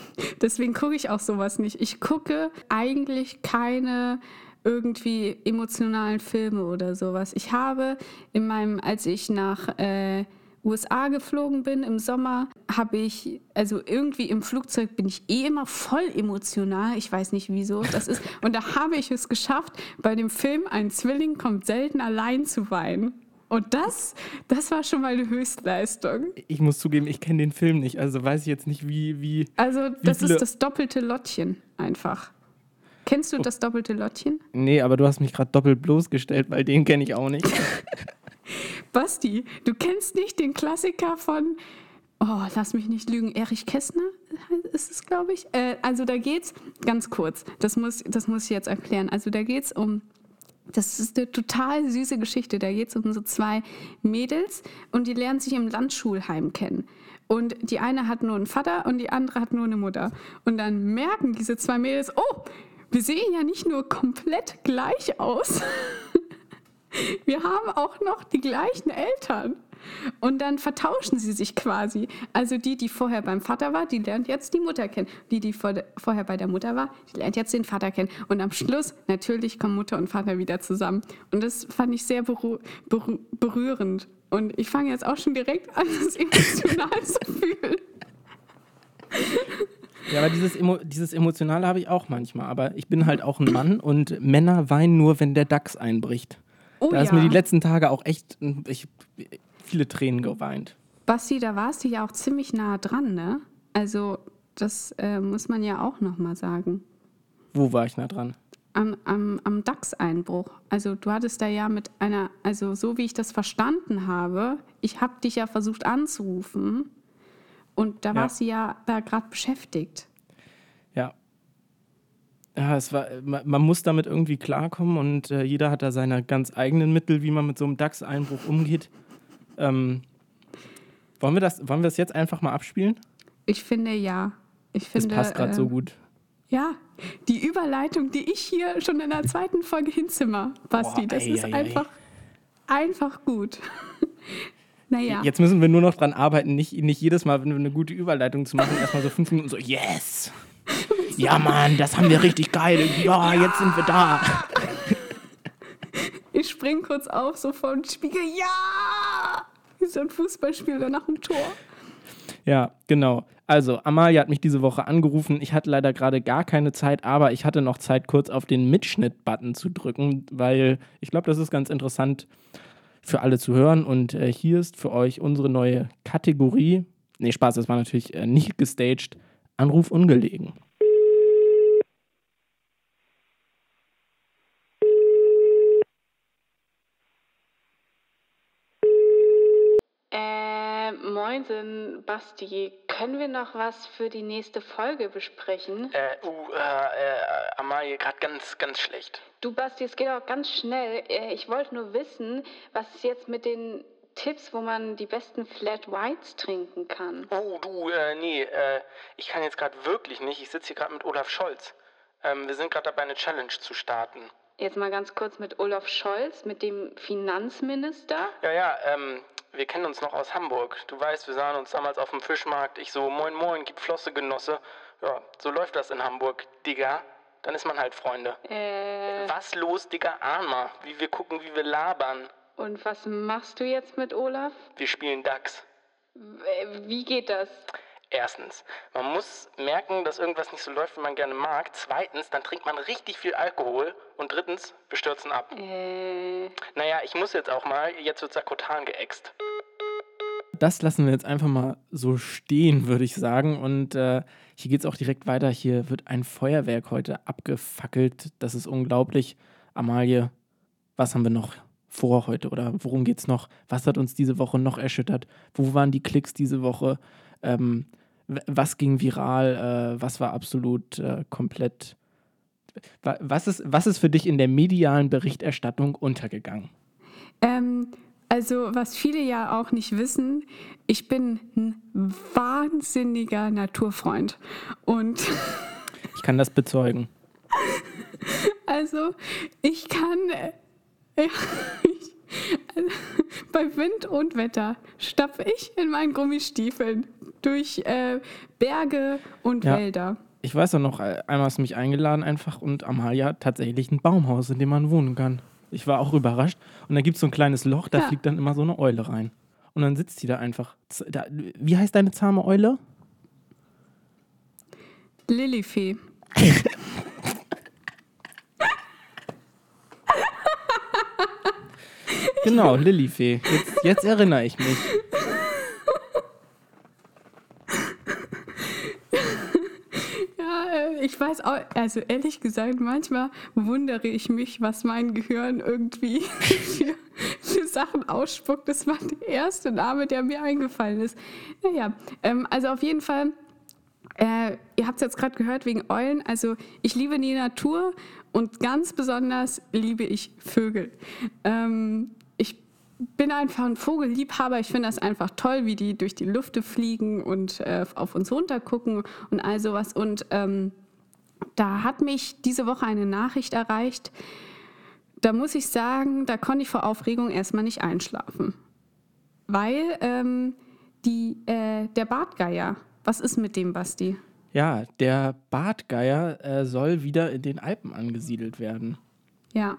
Deswegen gucke ich auch sowas nicht. Ich gucke eigentlich keine irgendwie emotionalen Filme oder sowas. Ich habe in meinem, als ich nach äh, USA geflogen bin im Sommer, habe ich, also irgendwie im Flugzeug bin ich eh immer voll emotional. Ich weiß nicht wieso das ist. Und da habe ich es geschafft, bei dem Film Ein Zwilling kommt selten allein zu weinen. Und das, das war schon mal eine Höchstleistung. Ich muss zugeben, ich kenne den Film nicht. Also weiß ich jetzt nicht, wie, wie. Also, das viele- ist das doppelte Lottchen einfach. Kennst du das doppelte Lottchen? Nee, aber du hast mich gerade doppelt bloßgestellt, weil den kenne ich auch nicht. Basti, du kennst nicht den Klassiker von, oh, lass mich nicht lügen, Erich Kästner ist es, glaube ich. Äh, also da geht's, ganz kurz, das muss, das muss ich jetzt erklären. Also da geht's um, das ist eine total süße Geschichte. Da geht's um so zwei Mädels und die lernen sich im Landschulheim kennen. Und die eine hat nur einen Vater und die andere hat nur eine Mutter. Und dann merken diese zwei Mädels, oh, wir sehen ja nicht nur komplett gleich aus, wir haben auch noch die gleichen Eltern. Und dann vertauschen sie sich quasi. Also die, die vorher beim Vater war, die lernt jetzt die Mutter kennen. Die, die vor vorher bei der Mutter war, die lernt jetzt den Vater kennen. Und am Schluss, natürlich, kommen Mutter und Vater wieder zusammen. Und das fand ich sehr berü berü berührend. Und ich fange jetzt auch schon direkt an, das emotional zu fühlen. Ja, aber dieses, Emo dieses Emotionale habe ich auch manchmal. Aber ich bin halt auch ein Mann und Männer weinen nur, wenn der DAX einbricht. Oh da ja. ist mir die letzten Tage auch echt ich, viele Tränen geweint. Basti, da warst du ja auch ziemlich nah dran, ne? Also, das äh, muss man ja auch nochmal sagen. Wo war ich nah dran? am, am, am DAX-Einbruch. Also du hattest da ja mit einer, also so wie ich das verstanden habe, ich habe dich ja versucht anzurufen und da Ja. warst du ja da gerade beschäftigt. Ja. Ja, es war, man, man muss damit irgendwie klarkommen und äh, jeder hat da seine ganz eigenen Mittel, wie man mit so einem DAX-Einbruch umgeht. Ähm, wollen, wir das, wollen wir das jetzt einfach mal abspielen? Ich finde ja. Ich Das finde, passt gerade äh, so gut. Ja, die Überleitung, die ich hier schon in der zweiten Folge hinzimmer, Basti, Boah, das ei, ist ei, ei. einfach, einfach gut. naja. Jetzt müssen wir nur noch dran arbeiten, nicht, nicht jedes Mal, wenn wir eine gute Überleitung zu machen, erstmal so fünf Minuten so, yes! Ja, Mann, das haben wir richtig geil. Ja, jetzt sind wir da. Ich spring kurz auf, so vor dem Spiegel. Ja! Wie so ein Fußballspieler nach dem Tor. Ja, genau. Also, Amalia hat mich diese Woche angerufen. Ich hatte leider gerade gar keine Zeit, aber ich hatte noch Zeit, kurz auf den Mitschnitt-Button zu drücken, weil ich glaube, das ist ganz interessant für alle zu hören. Und äh, hier ist für euch unsere neue Kategorie. Nee, Spaß, das war natürlich äh, nicht gestaged. Anruf ungelegen. Äh, moinsen, Basti. Können wir noch was für die nächste Folge besprechen? Äh, uh, äh, Amalia, gerade ganz, ganz schlecht. Du, Basti, es geht auch ganz schnell. Äh, Ich wollte nur wissen, was ist jetzt mit den Tipps, wo man die besten Flat Whites trinken kann. Oh, du, äh, nee, äh, ich kann jetzt gerade wirklich nicht. Ich sitze hier gerade mit Olaf Scholz. Ähm, wir sind gerade dabei, eine Challenge zu starten. Jetzt mal ganz kurz mit Olaf Scholz, mit dem Finanzminister. Ja, ja, ähm, wir kennen uns noch aus Hamburg. Du weißt, wir sahen uns damals auf dem Fischmarkt. Ich so, moin, moin, gib Flosse, Genosse. Ja, so läuft das in Hamburg, Digga. Dann ist man halt Freunde. Äh, Was los, Digga? Mal, wie wir gucken, wie wir labern. und was machst du jetzt mit Olaf? Wir spielen DAX. W- Wie geht das? Erstens, man muss merken, dass irgendwas nicht so läuft, wie man gerne mag. Zweitens, dann trinkt man richtig viel Alkohol. Und drittens, wir stürzen ab. Äh, Naja, ich muss jetzt auch mal, jetzt wird Sakotan geäxt. Das lassen wir jetzt einfach mal so stehen, würde ich sagen. Und äh, hier geht es auch direkt weiter. Hier wird ein Feuerwerk heute abgefackelt. Das ist unglaublich. Amalie, was haben wir noch vor heute oder worum geht's noch? Was hat uns diese Woche noch erschüttert? Wo waren die Klicks diese Woche? Ähm, was ging viral? Äh, was war absolut äh, komplett. Wa- Was ist, was ist für dich in der medialen Berichterstattung untergegangen? ähm, also, was viele ja auch nicht wissen, ich bin ein wahnsinniger Naturfreund. Und Ich kann das bezeugen. also, ich kann. Äh, ich, also, bei Wind und Wetter stapfe ich in meinen Gummistiefeln durch äh, Berge und Ja. Wälder. Ich weiß auch noch, äh, einmal hast du mich eingeladen einfach und Amalia hat tatsächlich ein Baumhaus, in dem man wohnen kann. Ich war auch überrascht. Und da gibt es so ein kleines Loch, da Ja. fliegt dann immer so eine Eule rein. Und dann sitzt die da einfach. Da, wie heißt deine zahme Eule? Lilifee. Genau, Lilifee. Jetzt, jetzt erinnere ich mich. Ja, äh, ich weiß auch, also ehrlich gesagt, manchmal wundere ich mich, was mein Gehirn irgendwie für, für Sachen ausspuckt. Das war der erste Name, der mir eingefallen ist. Naja, ähm, also auf jeden Fall, äh, ihr habt es jetzt gerade gehört wegen Eulen. Also ich liebe die Natur und ganz besonders liebe ich Vögel. Ähm, ich bin einfach ein Vogelliebhaber. Ich finde das einfach toll, wie die durch die Lüfte fliegen und äh, auf uns runtergucken und all sowas. Und ähm, da hat mich diese Woche eine Nachricht erreicht. Da muss ich sagen, da konnte ich vor Aufregung erstmal nicht einschlafen. Weil ähm, die, äh, der Bartgeier, was ist mit dem, Basti? Ja, der Bartgeier äh, soll wieder in den Alpen angesiedelt werden. Ja,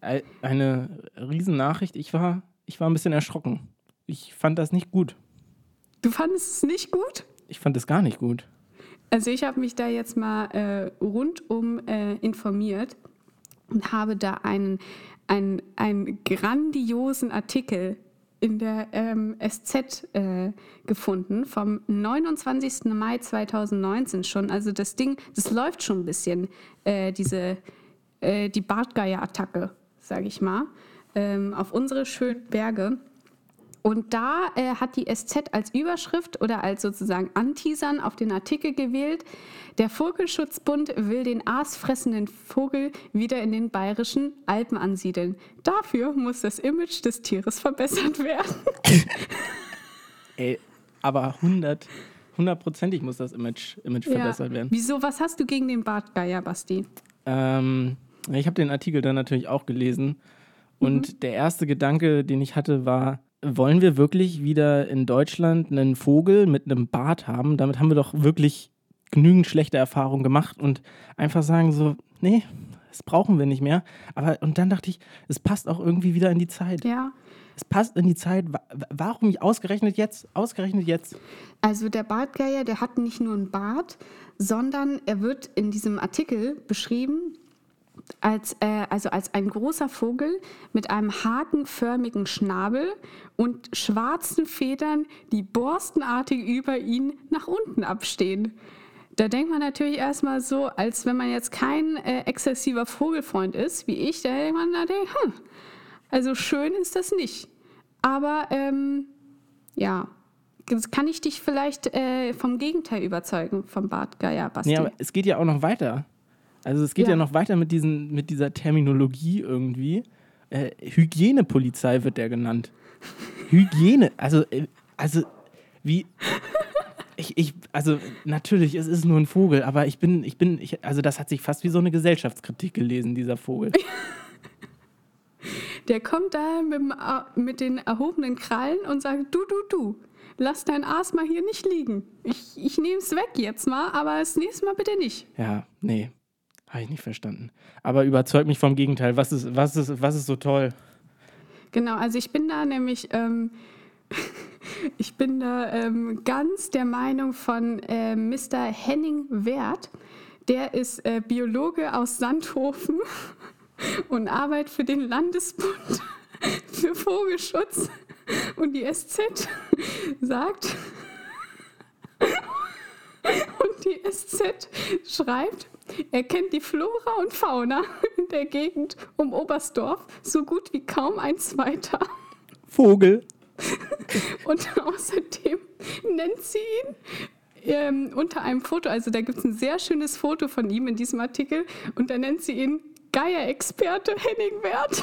Ei- Eine Riesennachricht. Ich war, ich war ein bisschen erschrocken. Ich fand das nicht gut. du fandest es nicht gut? Ich fand es gar nicht gut. Also ich habe mich da jetzt mal äh, rundum äh, informiert und habe da einen, einen, einen grandiosen Artikel in der ähm, SZ äh, gefunden vom 29. Mai 2019 schon. Also das Ding, das läuft schon ein bisschen, äh, diese, äh, die Bartgeier-Attacke, sage ich mal, ähm, auf unsere schönen Berge. Und da äh, hat die SZ als Überschrift oder als sozusagen Anteasern auf den Artikel gewählt, der Vogelschutzbund will den aasfressenden Vogel wieder in den bayerischen Alpen ansiedeln. Dafür muss das Image des Tieres verbessert werden. Ey, aber 100, hundertprozentig muss das Image, Image verbessert werden. Wieso, was hast du gegen den Bartgeier, Basti? Ähm, ich habe den Artikel dann natürlich auch gelesen. Und der erste Gedanke, den ich hatte, war, wollen wir wirklich wieder in Deutschland einen Vogel mit einem Bart haben? Damit haben wir doch wirklich genügend schlechte Erfahrungen gemacht und einfach sagen so, nee, das brauchen wir nicht mehr. Aber und dann dachte ich, es passt auch irgendwie wieder in die Zeit. Ja, Es passt in die Zeit. Wa- Warum ausgerechnet jetzt? Ausgerechnet jetzt? Also der Bartgeier, der hat nicht nur einen Bart, sondern er wird in diesem Artikel beschrieben als, äh, also als ein großer Vogel mit einem hakenförmigen Schnabel und schwarzen Federn, die borstenartig über ihn nach unten abstehen. Da denkt man natürlich erstmal so, als wenn man jetzt kein äh, exzessiver Vogelfreund ist, wie ich, da denkt man, der, hm, also schön ist das nicht. Aber ähm, ja, kann ich dich vielleicht äh, vom Gegenteil überzeugen, vom Bartgeier, Basti. Nee, aber es geht ja auch noch weiter. Also es geht ja, Ja. noch weiter mit, diesen, mit dieser Terminologie irgendwie. Äh, Hygienepolizei wird der genannt. Hygiene, also, äh, also wie, Ich, ich, also natürlich, es ist nur ein Vogel, aber ich bin, ich bin, ich, also das hat sich fast wie so eine Gesellschaftskritik gelesen, dieser Vogel. Der kommt da mit, dem, mit den erhobenen Krallen und sagt, du, du, du, lass dein Aas mal hier nicht liegen. Ich, ich nehme es weg jetzt mal, aber das nächste Mal bitte nicht. Ja, nee, habe ich nicht verstanden. Aber überzeug mich vom Gegenteil. Was ist, was ist, was ist so toll? Genau, also ich bin da nämlich, ähm, ich bin da ähm, ganz der Meinung von äh, Mr. Henning Wert. Der ist äh, Biologe aus Sandhofen und arbeitet für den Landesbund für Vogelschutz. Und die SZ sagt, und die SZ schreibt, er kennt die Flora und Fauna in der Gegend um Oberstdorf so gut wie kaum ein zweiter. Vogel. Und außerdem nennt sie ihn ähm, unter einem Foto, also da gibt es ein sehr schönes Foto von ihm in diesem Artikel, und da nennt sie ihn Geier-Experte Henning Wert.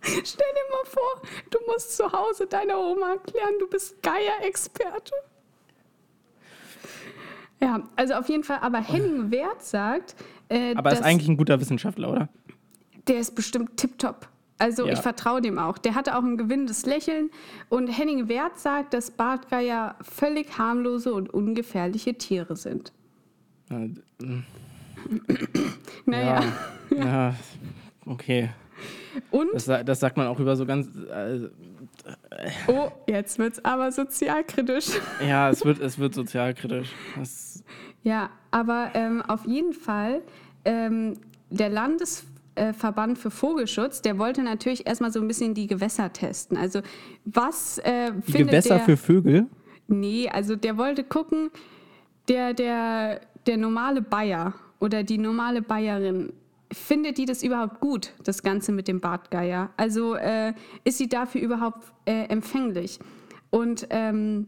Stell dir mal vor, du musst zu Hause deiner Oma erklären, du bist Geier-Experte. Ja, also auf jeden Fall, aber Henning Wert sagt. Äh, aber ist eigentlich ein guter Wissenschaftler, oder? Der ist bestimmt tipptopp. Also Ja. ich vertraue dem auch. Der hatte auch ein gewinnendes Lächeln. Und Henning Wert sagt, dass Bartgeier völlig harmlose und ungefährliche Tiere sind. Äh, Naja. Ja, ja, okay. Und, Das, das sagt man auch über so ganz. Äh, oh, jetzt wird's aber sozialkritisch. ja, es wird, es wird sozialkritisch. Das, Ja, aber ähm, auf jeden Fall, ähm, der Landesverband für Vogelschutz, der wollte natürlich erstmal so ein bisschen die Gewässer testen. Also was äh, findet Gewässer der... für Vögel? Nee, also der wollte gucken, der, der, der normale Bayer oder die normale Bayerin, findet die das überhaupt gut, das Ganze mit dem Bartgeier? Also äh, ist sie dafür überhaupt äh, empfänglich? Und ähm,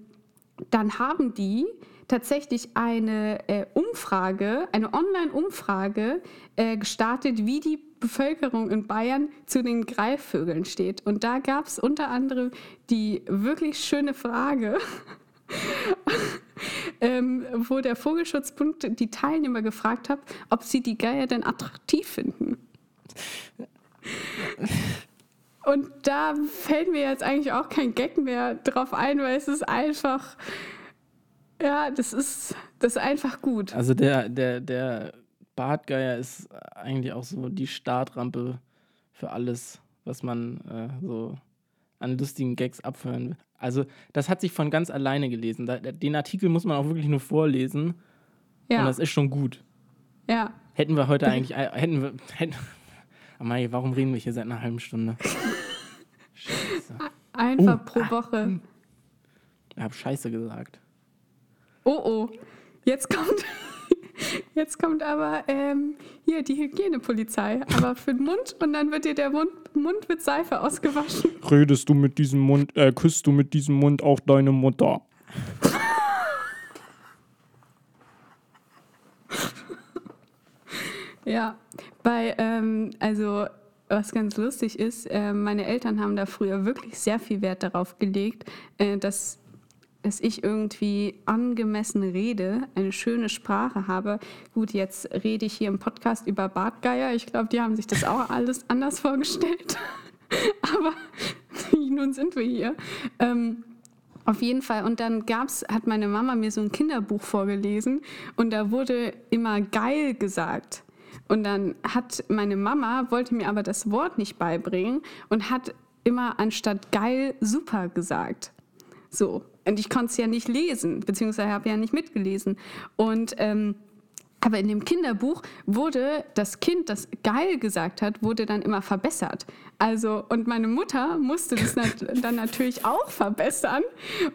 dann haben die tatsächlich eine äh, Umfrage, eine Online-Umfrage äh, gestartet, wie die Bevölkerung in Bayern zu den Greifvögeln steht. Und da gab es unter anderem die wirklich schöne Frage, ähm, wo der Vogelschutzbund die Teilnehmer gefragt hat, ob sie die Geier denn attraktiv finden. Und da fällt mir jetzt eigentlich auch kein Gag mehr drauf ein, weil es ist einfach, ja, das ist, das ist einfach gut. Also der, der, der Bartgeier ist eigentlich auch so die Startrampe für alles, was man äh, so an lustigen Gags abhören will. Also das hat sich von ganz alleine gelesen. Da, den Artikel muss man auch wirklich nur vorlesen und Ja, das ist schon gut. ja. Hätten wir heute eigentlich, hätten wir, hätten, oh Mai, warum reden wir hier seit einer halben Stunde? Scheiße. Einfach Oh, pro ah, Woche. Ich hab Scheiße gesagt. Oh oh, jetzt kommt, jetzt kommt aber ähm, hier die Hygienepolizei, aber für den Mund und dann wird dir der Mund, Mund mit Seife ausgewaschen. Redest du mit diesem Mund, äh, küsst du mit diesem Mund auch deine Mutter? Ja, bei, ähm, also was ganz lustig ist, äh, meine Eltern haben da früher wirklich sehr viel Wert darauf gelegt, äh, dass, dass ich irgendwie angemessen rede, eine schöne Sprache habe. Gut, jetzt rede ich hier im Podcast über Bartgeier. Ich glaube, die haben sich das auch alles anders vorgestellt. Aber nun sind wir hier. Ähm, auf jeden Fall. Und dann gab's, hat meine Mama mir so ein Kinderbuch vorgelesen und da wurde immer geil gesagt. Und dann hat meine Mama, wollte mir aber das Wort nicht beibringen und hat immer anstatt geil super gesagt. So. Und ich konnte es ja nicht lesen, beziehungsweise habe ja nicht mitgelesen. Und ähm, aber in dem Kinderbuch wurde das Kind, das geil gesagt hat, wurde dann immer verbessert. Also, und meine Mutter musste das dann natürlich auch verbessern.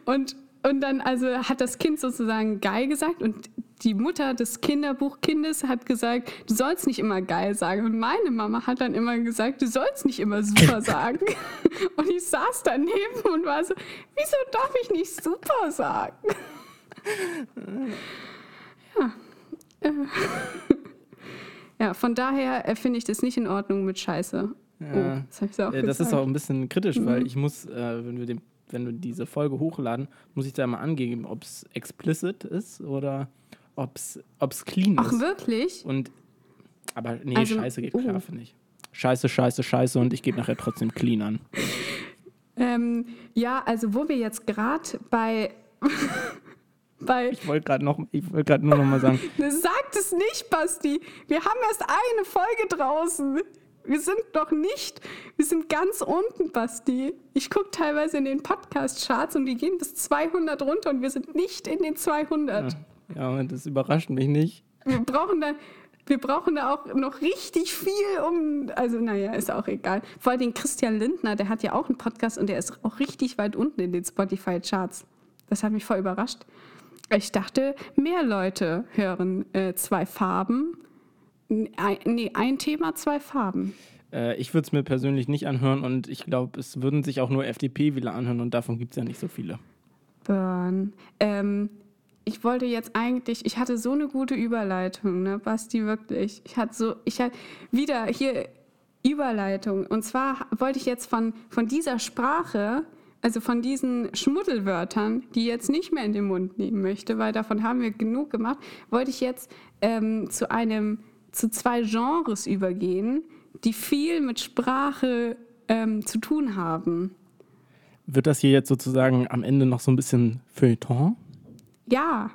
Und, und dann also hat das Kind sozusagen geil gesagt und die Mutter des Kinderbuchkindes hat gesagt, du sollst nicht immer geil sagen. Und meine Mama hat dann immer gesagt, du sollst nicht immer super sagen. Und ich saß daneben und war so, wieso darf ich nicht super sagen? Ja, von daher äh, finde ich das nicht in Ordnung mit Scheiße. Ja. Oh, das Äh, das ist auch ein bisschen kritisch, weil Mhm. ich muss, äh, wenn wir den wenn wir diese Folge hochladen, muss ich da mal angeben, ob es explicit ist oder ob es clean Ach, ist. wirklich? Und, aber nee, Also, scheiße geht oh. klar, finde ich. Scheiße, scheiße, scheiße und ich gebe nachher trotzdem clean an. Ähm, ja, also wo wir jetzt gerade bei, bei Ich wollte gerade noch, ich wollte gerade nur noch mal sagen, Sagt es nicht, Basti. Wir haben erst eine Folge draußen. Wir sind doch nicht, wir sind ganz unten, Basti. Ich gucke teilweise in den Podcast-Charts und die gehen bis 200 runter und wir sind nicht in den 200. ja, das überrascht mich nicht. Wir brauchen da, wir brauchen da auch noch richtig viel, um, also naja, ist auch egal. Vor allem den Christian Lindner, der hat ja auch einen Podcast und der ist auch richtig weit unten in den Spotify-Charts. Das hat mich voll überrascht. Ich dachte, mehr Leute hören äh, zwei Farben. Nee, ein Thema, zwei Farben. Äh, ich würde es mir persönlich nicht anhören und ich glaube, es würden sich auch nur FDP-Wähler anhören und davon gibt es ja nicht so viele. Burn. Ähm, ich wollte jetzt eigentlich, ich hatte so eine gute Überleitung, ne, Basti, wirklich. Ich hatte so, ich hatte wieder hier Überleitung. Und zwar wollte ich jetzt von, von dieser Sprache, also von diesen Schmuddelwörtern, die ich jetzt nicht mehr in den Mund nehmen möchte, weil davon haben wir genug gemacht, wollte ich jetzt ähm, zu einem, zu zwei Genres übergehen, die viel mit Sprache ähm, zu tun haben. Wird das hier jetzt sozusagen am Ende noch so ein bisschen Feuilleton? Ja,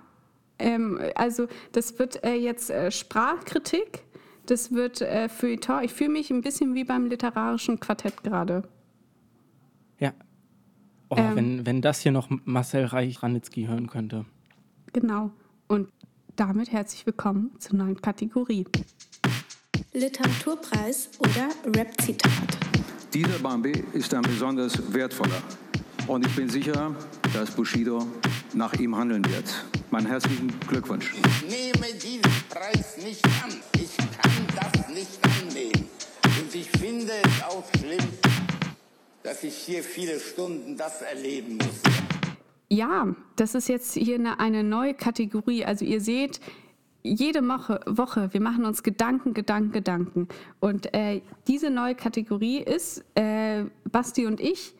ähm, also das wird äh, jetzt äh, Sprachkritik, das wird äh, Feuilleton. Ich fühle mich ein bisschen wie beim literarischen Quartett gerade. Ja. Oh, Ähm. wenn, wenn das hier noch Marcel Reich-Ranitzky hören könnte. Genau. Und damit herzlich willkommen zur neuen Kategorie. Literaturpreis oder Rap-Zitat. Dieser Bambi ist ein besonders wertvoller. Und ich bin sicher, dass Bushido nach ihm handeln wird. Meinen herzlichen Glückwunsch. nehme diesen Preis nicht an. Ich kann das nicht annehmen. Und ich finde es auch schlimm, dass ich hier viele Stunden das erleben muss. Ja, das ist jetzt hier eine, eine neue Kategorie. Also ihr seht, jede Woche, Woche, wir machen uns Gedanken, Gedanken, Gedanken. Und äh, diese neue Kategorie ist, äh, Basti und ich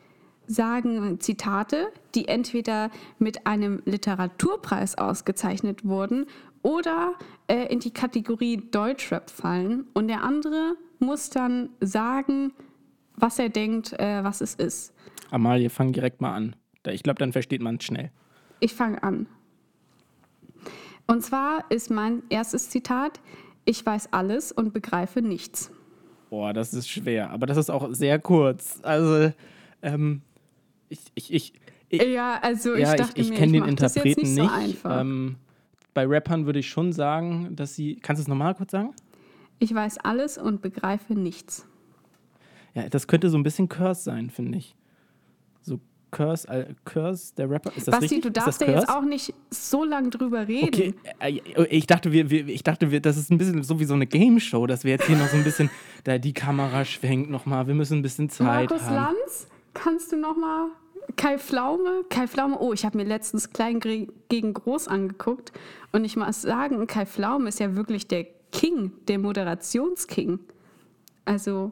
sagen Zitate, die entweder mit einem Literaturpreis ausgezeichnet wurden oder äh, in die Kategorie Deutschrap fallen. Und der andere muss dann sagen, was er denkt, äh, was es ist. Amalie, fang direkt mal an. Ich glaube, dann versteht man es schnell. Ich fange an. Und zwar ist mein erstes Zitat, ich weiß alles und begreife nichts. Boah, das ist schwer. Aber das ist auch sehr kurz. Also, ähm, ich, ich, ich, ich, Ja, also ich ja, ich, dachte ich mir, kenne ich den Interpreten nicht nicht. so einfach. ähm, bei Rappern würde ich schon sagen, dass sie. Kannst du es nochmal kurz sagen? ich weiß alles und begreife nichts. Ja, das könnte so ein bisschen Curse sein, finde ich. Curse, äh, Curse, der Rapper. Ist das Basti, richtig? du darfst ja jetzt auch nicht so lange drüber reden. Okay, äh, ich dachte, wir, wir, ich dachte, wir, das ist ein bisschen so wie so eine Game Show, dass wir jetzt hier noch so ein bisschen, da die Kamera schwenkt nochmal, wir müssen ein bisschen Zeit Markus haben. Lanz, kannst du noch mal Kai Pflaume? Kai Pflaume, oh, ich habe mir letztens Klein gegen Groß angeguckt und ich muss sagen, Kai Pflaume ist ja wirklich der King, der Moderationsking. Also,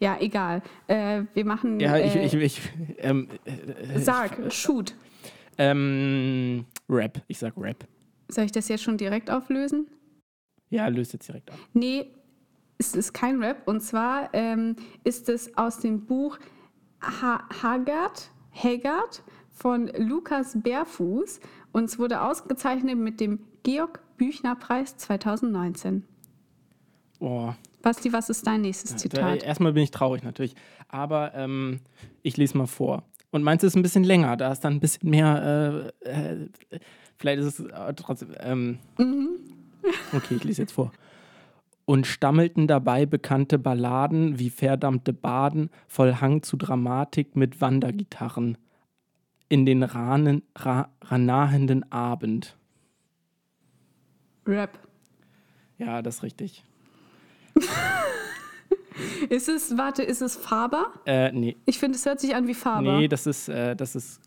ja, egal. Äh, wir machen. Ja, ich, äh, ich, ich, ähm, äh, Sag, shoot. ähm, Rap, ich sag Rap. Soll ich das jetzt schon direkt auflösen? Ja, löst jetzt direkt ab. Nee, es ist kein Rap. Und zwar ähm, ist es aus dem Buch ha Haggard, Haggard von Lukas Bärfuß. Und es wurde ausgezeichnet mit dem Georg Büchner Preis 2019. Boah, Basti, was ist dein nächstes Zitat? erstmal bin ich traurig natürlich. Aber ähm, ich lese mal vor. Und meins ist ein bisschen länger, da ist dann ein bisschen mehr, äh, äh, vielleicht ist es äh, trotzdem, ähm, okay, ich lese jetzt vor. Und stammelten dabei bekannte Balladen wie Verdammte Baden, voll Hang zu Dramatik mit Wandergitarren in den rahnen, ra, ranahenden Abend. Rap. Ja, das ist richtig. Ist es, warte, ist es Faber? Äh, nee, Ich finde, es hört sich an wie Faber. nee, das ist, äh, das ist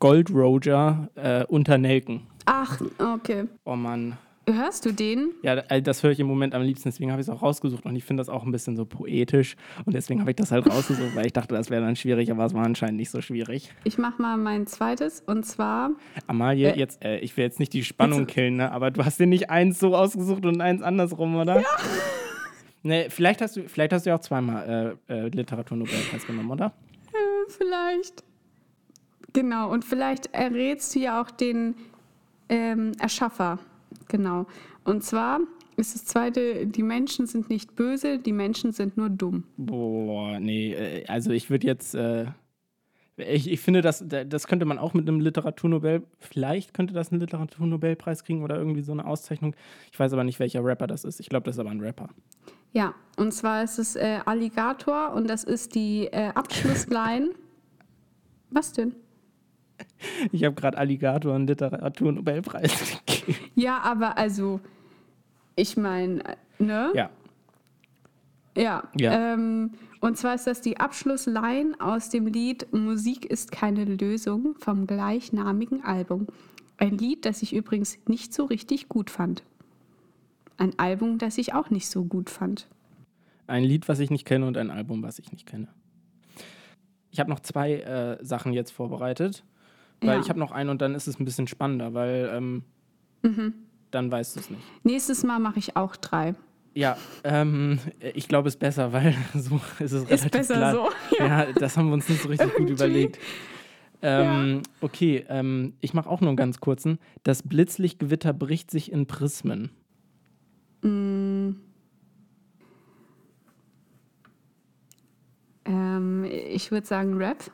Gold Roger äh, unter Nelken. Ach, okay. Oh Mann. Hörst du den? Ja, äh, das höre ich im Moment am liebsten, deswegen habe ich es auch rausgesucht und ich finde das auch ein bisschen so poetisch und deswegen habe ich das halt rausgesucht, weil ich dachte, das wäre dann schwierig, aber es war anscheinend nicht so schwierig. Ich mache mal mein zweites und zwar, Amalie, Äh, jetzt, äh, ich will jetzt nicht die Spannung killen, ne? aber du hast dir nicht eins so ausgesucht und eins andersrum, oder? Ja. Nee, vielleicht hast du, vielleicht hast du ja auch zweimal äh, äh, Literaturnobelpreis genommen, oder? äh, vielleicht. Genau, und vielleicht errätst du ja auch den ähm, Erschaffer. Genau. Und zwar ist das zweite, die Menschen sind nicht böse, die Menschen sind nur dumm. Boah, nee, äh, also ich würde jetzt, äh, ich, ich finde, das, das könnte man auch mit einem Literaturnobel, vielleicht könnte das einen Literaturnobelpreis kriegen oder irgendwie so eine Auszeichnung. Ich weiß aber nicht, welcher Rapper das ist. Ich glaube, das ist aber ein Rapper. Ja, und zwar ist es äh, Alligator und das ist die äh, Abschlussline. Was denn? Ich habe gerade Alligator einen Literaturnobelpreis gegeben. Ja, aber also, ich meine, ne? Ja, Ja. Ja. Ähm, und zwar ist das die Abschlussline aus dem Lied Musik ist keine Lösung vom gleichnamigen Album. Ein Lied, das ich übrigens nicht so richtig gut fand. Ein Album, das ich auch nicht so gut fand. ein Lied, was ich nicht kenne und ein Album, was ich nicht kenne. Ich habe noch zwei äh, Sachen jetzt vorbereitet, weil Ja. ich habe noch einen und dann ist es ein bisschen spannender, weil ähm, Mhm. dann weißt du es nicht. Nächstes Mal mache ich auch drei. Ja, ähm, ich glaube, es ist besser, weil so ist es relativ besser klar. so, Ja. das haben wir uns nicht so richtig gut überlegt. Ähm, Okay, ähm, ich mache auch nur einen ganz kurzen. Das Blitzlichtgewitter bricht sich in Prismen. Ähm, ich würde sagen Rap.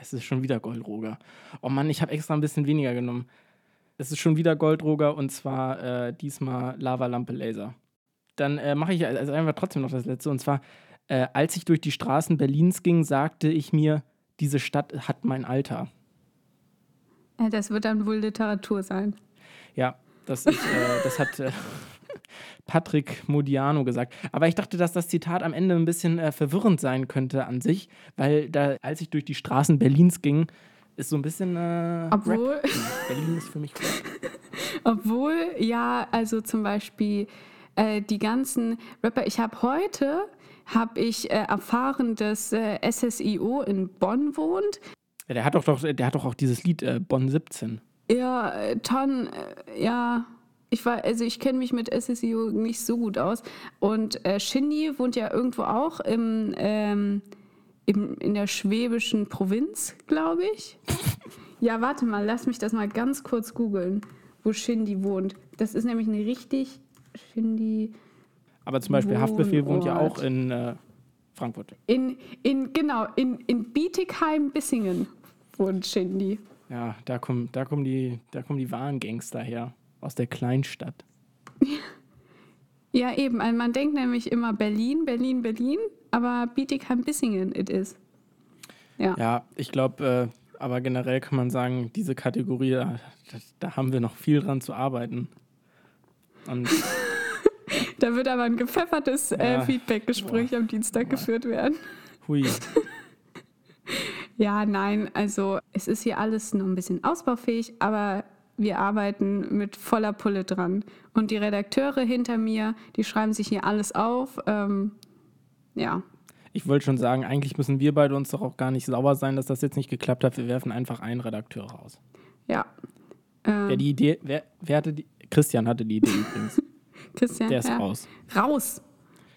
Es ist schon wieder Goldroger. Oh Mann, ich habe extra ein bisschen weniger genommen. Es ist schon wieder Goldroger und zwar äh, diesmal Lavalampe Laser. Dann äh, mache ich also einfach trotzdem noch das letzte. Und zwar, äh, als ich durch die Straßen Berlins ging, sagte ich mir, diese Stadt hat mein Alter. Das wird dann wohl Literatur sein. Ja, das, ist, äh, das hat äh, Patrick Modiano gesagt. Aber ich dachte, dass das Zitat am Ende ein bisschen äh, verwirrend sein könnte an sich, weil da, als ich durch die Straßen Berlins ging, ist so ein bisschen. Äh, Obwohl-. Berlin ist für mich Rap. Obwohl, ja, also zum Beispiel äh, die ganzen Rapper, ich habe heute, habe ich äh, erfahren, dass äh, SSIO in Bonn wohnt. Ja, der hat doch, doch, der hat doch auch dieses Lied äh, Bonn 17. Ja, äh, Ton, äh, ja, ich war, also ich kenne mich mit SSIO nicht so gut aus. Und Shindy wohnt ja irgendwo auch im, ähm, im, in der schwäbischen Provinz, glaube ich. ja, warte mal, lass mich das mal ganz kurz googeln, wo Shindy wohnt. Das ist nämlich eine richtig Shindy. Aber zum Beispiel Haftbefehl wohnt ja Wohnort. auch in äh, Frankfurt. In, in, genau, in, in Bietigheim-Bissingen wohnt Shindy. Ja, da kommen, da kommen die, da kommen die wahren Gangster her. Aus der Kleinstadt. Ja, eben. Also man denkt nämlich immer Berlin, Berlin, Berlin, aber Bietigheim-Bissingen it is. Ja. Ja, ich glaube, äh, aber generell kann man sagen, diese Kategorie, da, da, haben wir noch viel dran zu arbeiten. Und Da wird aber ein gepfeffertes äh, Ja. Feedback-Gespräch am Dienstag geführt werden. hui. Ja, nein, also es ist hier alles noch ein bisschen ausbaufähig, aber wir arbeiten mit voller Pulle dran. Und die Redakteure hinter mir, die schreiben sich hier alles auf. Ähm, ja, Ich wollte schon sagen, eigentlich müssen wir beide uns doch auch gar nicht sauer sein, dass das jetzt nicht geklappt hat. Wir werfen einfach einen Redakteur raus. ja. Wer die Idee, wer, wer hatte die? Christian hatte die Idee übrigens. Christian, Der ist ja. raus. Raus.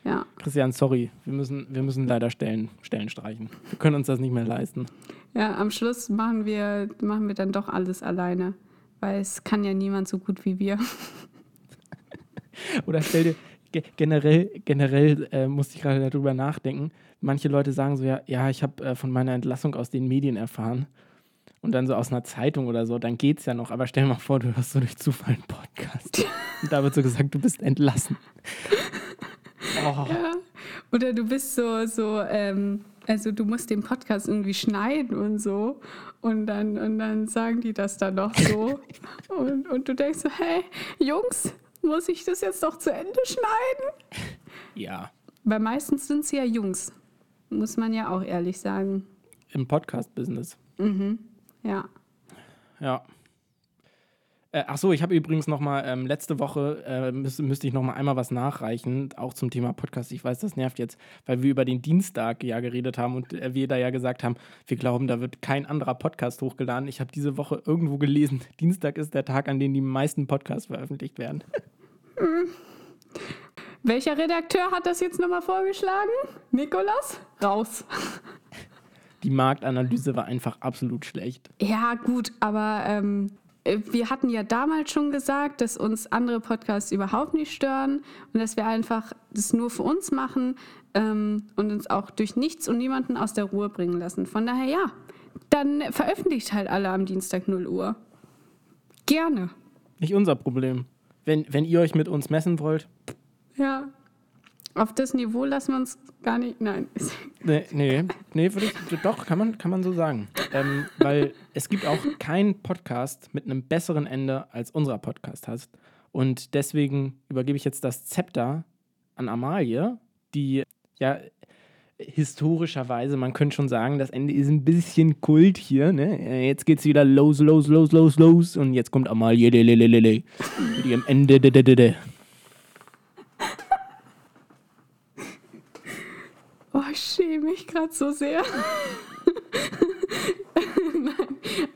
Ja. Christian, sorry, wir müssen, wir müssen leider Stellen, Stellen streichen. Wir können uns das nicht mehr leisten. Ja, am Schluss machen wir, machen wir dann doch alles alleine. Weil es kann ja niemand so gut wie wir. Oder stell dir, ge generell, generell äh, musste ich gerade darüber nachdenken. Manche Leute sagen so, ja, ja ich habe äh, von meiner Entlassung aus den Medien erfahren. Und dann so aus einer Zeitung oder so, dann geht's ja noch. Aber stell dir mal vor, du hörst so durch Zufall einen Podcast. Und da wird so gesagt, du bist entlassen. Oh, Oder du bist so, so, ähm, also du musst den Podcast irgendwie schneiden und so. Und dann, und dann sagen die das dann noch so. und, und du denkst so, hey, Jungs, muss ich das jetzt noch zu Ende schneiden? ja, Weil meistens sind es ja Jungs. Muss man ja auch ehrlich sagen. im Podcast-Business. Ja. Ja. Äh, ach so, ich habe übrigens noch mal ähm, letzte Woche äh, müsste, müsste ich noch mal einmal was nachreichen, auch zum Thema Podcast. Ich weiß, das nervt jetzt, weil wir über den Dienstag ja geredet haben und äh, wir da ja gesagt haben, wir glauben, da wird kein anderer Podcast hochgeladen. Ich habe diese Woche irgendwo gelesen, Dienstag ist der Tag, an dem die meisten Podcasts veröffentlicht werden. Welcher Redakteur hat das jetzt nochmal vorgeschlagen? Nikolas? Raus. Die Marktanalyse war einfach absolut schlecht. Ja, gut, aber ähm, äh, wir hatten ja damals schon gesagt, dass uns andere Podcasts überhaupt nicht stören und dass wir einfach das nur für uns machen ähm, und uns auch durch nichts und niemanden aus der Ruhe bringen lassen. Von daher ja, dann veröffentlicht halt alle am Dienstag 0 Uhr. Gerne. Nicht unser Problem. Wenn, wenn ihr euch mit uns messen wollt, Ja. Auf das Niveau lassen wir uns gar nicht. Nein. Nee, nee, nee würde ich, doch, kann man, kann man so sagen. Ähm, weil es gibt auch keinen Podcast mit einem besseren Ende als unser Podcast hat. Und deswegen übergebe ich jetzt das Zepter an Amalie, die ja historischerweise, man könnte schon sagen, das Ende ist ein bisschen Kult hier. Ne? Jetzt geht's wieder los, los, los, los, los. Und jetzt kommt Amalie mit ihrem Ende. Mich gerade so sehr.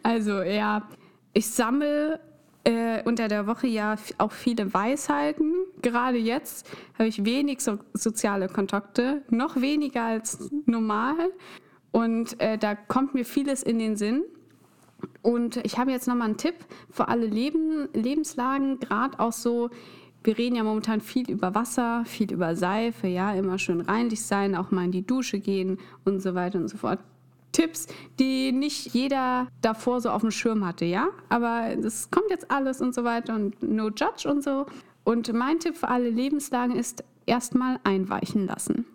Also, ja, ich sammle äh, unter der Woche ja auch viele Weisheiten. Gerade jetzt habe ich wenig so soziale Kontakte, noch weniger als normal. Und äh, da kommt mir vieles in den Sinn. Und ich habe jetzt nochmal einen Tipp für alle Leben, Lebenslagen, gerade auch so, wir reden ja momentan viel über Wasser, viel über Seife, ja, immer schön reinlich sein, auch mal in die Dusche gehen und so weiter und so fort. Tipps, die nicht jeder davor so auf dem Schirm hatte, ja, aber das kommt jetzt alles und so weiter und no judge und so. Und mein Tipp für alle Lebenslagen ist erstmal einweichen lassen.